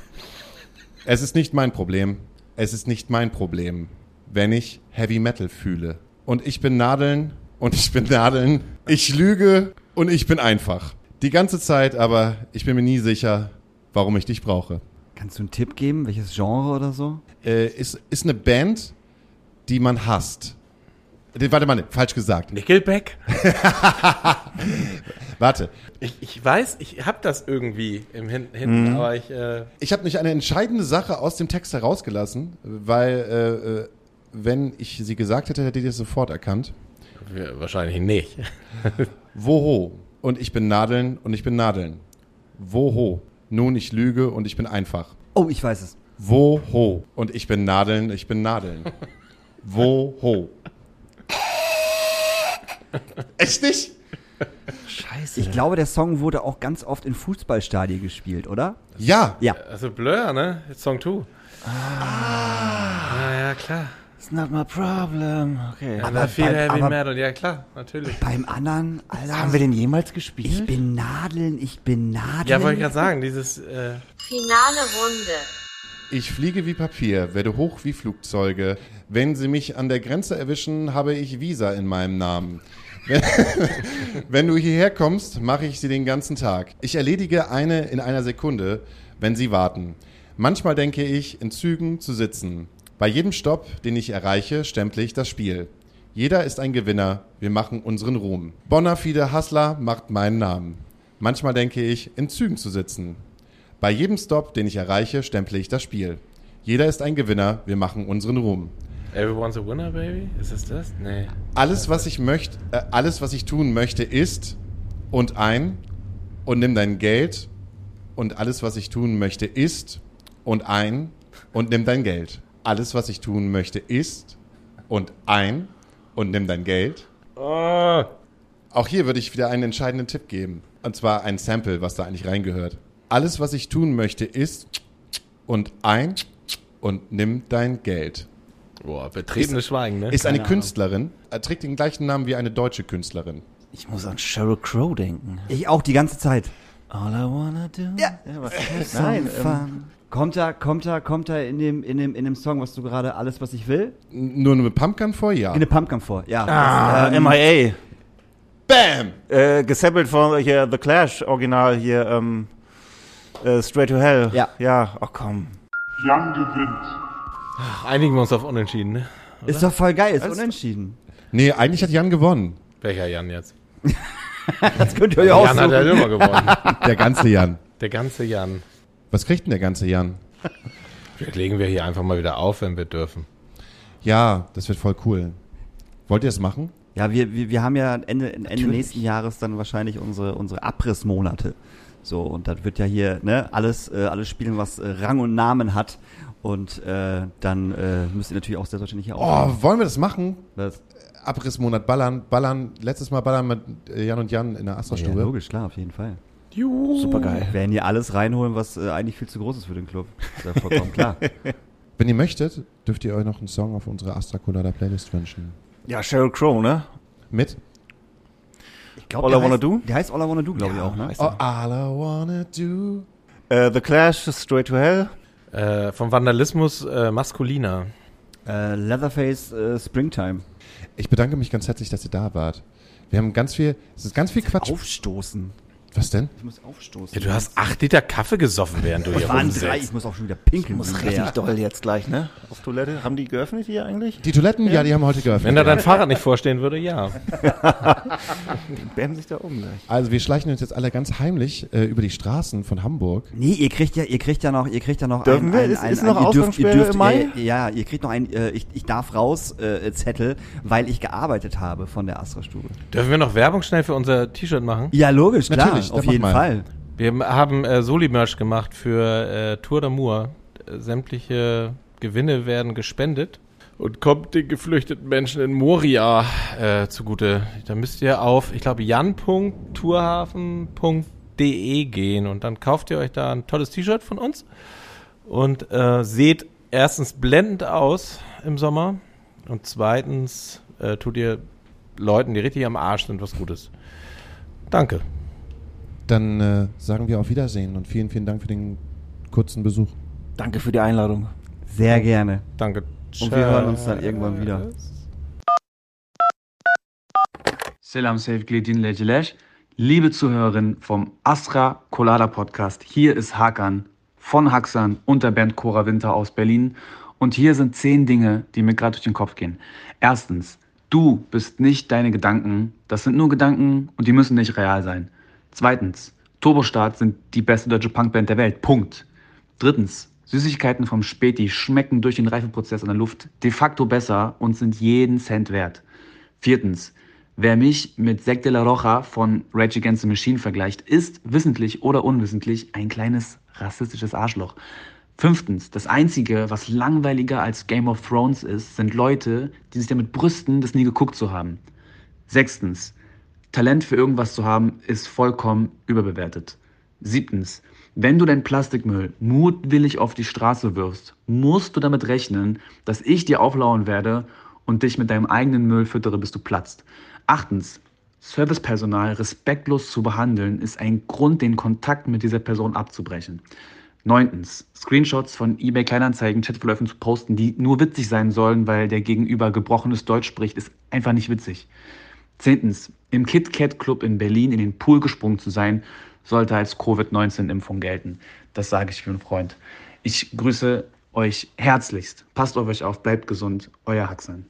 Es ist nicht mein Problem. Es ist nicht mein Problem, wenn ich Heavy Metal fühle. Und ich bin Nadeln und ich bin Nadeln. Ich lüge und ich bin einfach. Die ganze Zeit, aber ich bin mir nie sicher, warum ich dich brauche. Kannst du einen Tipp geben, welches Genre oder so? Äh, ist, ist eine Band, die man hasst. Äh, Warte mal, falsch gesagt. Nickelback? Warte. Ich, ich weiß, ich habe das irgendwie im Hin hinten, aber ich, äh, Ich habe nicht eine entscheidende Sache aus dem Text herausgelassen, weil äh, äh, wenn ich sie gesagt hätte, hättet ihr es sofort erkannt. wahrscheinlich nicht. Woho? Und ich bin Nadeln und ich bin Nadeln. Woho? Nun, ich lüge und ich bin einfach. Oh, ich weiß es. Woho? Und ich bin Nadeln, ich bin Nadeln. Woho? Echt nicht? Scheiße. Ich glaube, der Song wurde auch ganz oft in Fußballstadien gespielt, oder? Ja. Ja. Also Blur, ne? Song 2. Ah. ja, klar. It's not my problem. Okay. Ja, Aber aber viel beim- Heavy aber- Metal, ja klar, natürlich. Beim anderen, Alter. Haben wir den jemals gespielt? ich bin Nadeln, ich bin Nadeln. Ja, wollte ich gerade sagen, dieses, äh, Finale Runde. Ich fliege wie Papier, werde hoch wie Flugzeuge. Wenn Sie mich an der Grenze erwischen, habe ich Visa in meinem Namen. Wenn, du hierher kommst, mache ich sie den ganzen Tag. Ich erledige eine in einer Sekunde, wenn Sie warten. Manchmal denke ich, in Zügen zu sitzen. Bei jedem Stopp, den ich erreiche, stemple ich das Spiel. Jeder ist ein Gewinner, wir machen unseren Ruhm. Bonafide Hassler macht meinen Namen. Manchmal denke ich, in Zügen zu sitzen. Bei jedem Stop, den ich erreiche, stemple ich das Spiel. Jeder ist ein Gewinner, wir machen unseren Ruhm. Everyone's a Winner, Baby? Ist es das? Nee. Alles, was ich möchte, äh, alles, was ich tun möchte, ist und ein und nimm dein Geld und alles, was ich tun möchte, ist und ein und nimm dein Geld. Alles, was ich tun möchte, ist und ein und nimm dein Geld. Auch hier würde ich wieder einen entscheidenden Tipp geben. Und zwar ein Sample, was da eigentlich reingehört. Alles, was ich tun möchte, ist und ein und nimm dein Geld. Boah, betretenes Schweigen, ne? Ist eine Künstlerin, äh, trägt den gleichen Namen wie eine deutsche Künstlerin. Ich muss an Sheryl Crow denken. Ich auch die ganze Zeit. All I wanna do. Ja. was Nein, ähm, kommt da, kommt da, kommt da in dem, in dem, in dem Song, was du gerade alles, was ich will? Nur mit Pumpgun vor? Ja. In dem Pumpgun vor, ja. ah, das, ähm, MIA. Bam! Äh, gesampelt von hier The Clash, Original hier, ähm, äh, Straight to Hell. Ja. Ja, ach komm. Einigen wir uns auf Unentschieden, ne? Ist doch voll geil, ist unentschieden. Nee, eigentlich hat Jan gewonnen. Welcher Jan jetzt? Das könnt ihr euch Jan hat ja aussuchen. immer gewonnen. Der ganze Jan. Der ganze Jan. Was kriegt denn der ganze Jan? Vielleicht legen wir hier einfach mal wieder auf, wenn wir dürfen. Ja, das wird voll cool. Wollt ihr es machen? Ja, wir, wir, wir haben ja Ende, Ende nächsten Jahres dann wahrscheinlich unsere, unsere Abrissmonate. So, und das wird ja hier, ne, alles, äh, alles spielen, was äh, Rang und Namen hat. Und äh, dann äh, müsst ihr natürlich auch selbstverständlich hier auch. Oh, wollen wir das machen? Das, Abrissmonat ballern, ballern, letztes Mal ballern mit äh, Jan und Jan in der ja, Astra-Stube. logisch, klar, auf jeden Fall. Super geil. Wir werden hier alles reinholen, was äh, eigentlich viel zu groß ist für den Club. Ist ja vollkommen klar. Wenn ihr möchtet, dürft ihr euch noch einen Song auf unsere Astra Colada Playlist wünschen. Ja, Sheryl Crow, ne? Mit? Ich glaub, All I Wanna heißt, Do? Der heißt All I Wanna Do, glaube ich auch, ne? Oh, all I wanna do. Äh, The Clash, Straight to Hell. Äh, vom Vandalismus äh, maskuliner. Äh, Leatherface äh, Springtime. Ich bedanke mich ganz herzlich, dass ihr da wart. Wir haben ganz viel, es ist ganz viel Quatsch. Aufstoßen. Was denn? Ich muss aufstoßen. Ja, du hast acht Liter Kaffee gesoffen, während du Das hier waren drei, ich muss auch schon wieder pinkeln. Muss wie richtig doll jetzt gleich, ne? Auf Toilette. Haben die geöffnet hier eigentlich? Die Toiletten, ja, die haben heute geöffnet. Wenn da dein Fahrrad nicht vorstehen würde, ja. Die bären sich da um gleich. Also wir schleichen uns jetzt alle ganz heimlich äh, über die Straßen von Hamburg. Nee, ihr kriegt ja, ihr kriegt ja noch, ihr kriegt ja noch Dürfen ein, wir? ein, Ist- ein, ist ein, noch ihr dürft, ihr dürft, im Mai? Äh, ja, ihr kriegt noch ein, äh, ich, ich darf raus äh, Zettel, weil ich gearbeitet habe von der Astra-Stube. Dürfen wir noch Werbung schnell für unser T-Shirt machen? Ja, logisch, klar, Natürlich, auf dann mach jeden mal. Fall. Wir haben äh, Soli-Merch gemacht für äh, Tour d'Amour. Sämtliche Gewinne werden gespendet und kommt den geflüchteten Menschen in Moria äh, zugute. Da müsst ihr auf, ich glaube, jan.tourhafen.de gehen und dann kauft ihr euch da ein tolles T-Shirt von uns und äh, seht erstens blendend aus im Sommer und zweitens äh, tut ihr Leuten, die richtig am Arsch sind, was Gutes. Danke. Dann äh, sagen wir auf Wiedersehen und vielen, vielen Dank für den kurzen Besuch. Danke für die Einladung. Sehr gerne. Danke. Und wir hören uns dann irgendwann wieder. Selam sevgili dinleyiciler. Liebe Zuhörerinnen vom Astra Colada Podcast, hier ist Hakan von Haxan und der Band Cora Winter aus Berlin. Und hier sind zehn Dinge, die mir gerade durch den Kopf gehen. Erstens, du bist nicht deine Gedanken. Das sind nur Gedanken und die müssen nicht real sein. Zweitens, Turbostart sind die beste deutsche Punkband der Welt. Punkt. Drittens, Süßigkeiten vom Späti schmecken durch den Reifeprozess in der Luft de facto besser und sind jeden Cent wert. Viertens, wer mich mit Zack de la Rocha von Rage Against the Machine vergleicht, ist wissentlich oder unwissentlich ein kleines rassistisches Arschloch. Fünftens, das Einzige, was langweiliger als Game of Thrones ist, sind Leute, die sich damit brüsten, das nie geguckt zu haben. Sechstens, Talent für irgendwas zu haben, ist vollkommen überbewertet. Siebtens, wenn du dein Plastikmüll mutwillig auf die Straße wirfst, musst du damit rechnen, dass ich dir auflauern werde und dich mit deinem eigenen Müll füttere, bis du platzt. Achtens, Servicepersonal respektlos zu behandeln, ist ein Grund, den Kontakt mit dieser Person abzubrechen. Neuntens, Screenshots von eBay Kleinanzeigen, Chatverläufen zu posten, die nur witzig sein sollen, weil der Gegenüber gebrochenes Deutsch spricht, ist einfach nicht witzig. Zehntens, im Kit Kat Club in Berlin in den Pool gesprungen zu sein, sollte als Covid-19-Impfung gelten. Das sage ich für einen Freund. Ich grüße euch herzlichst. Passt auf euch auf, bleibt gesund. Euer Haxan.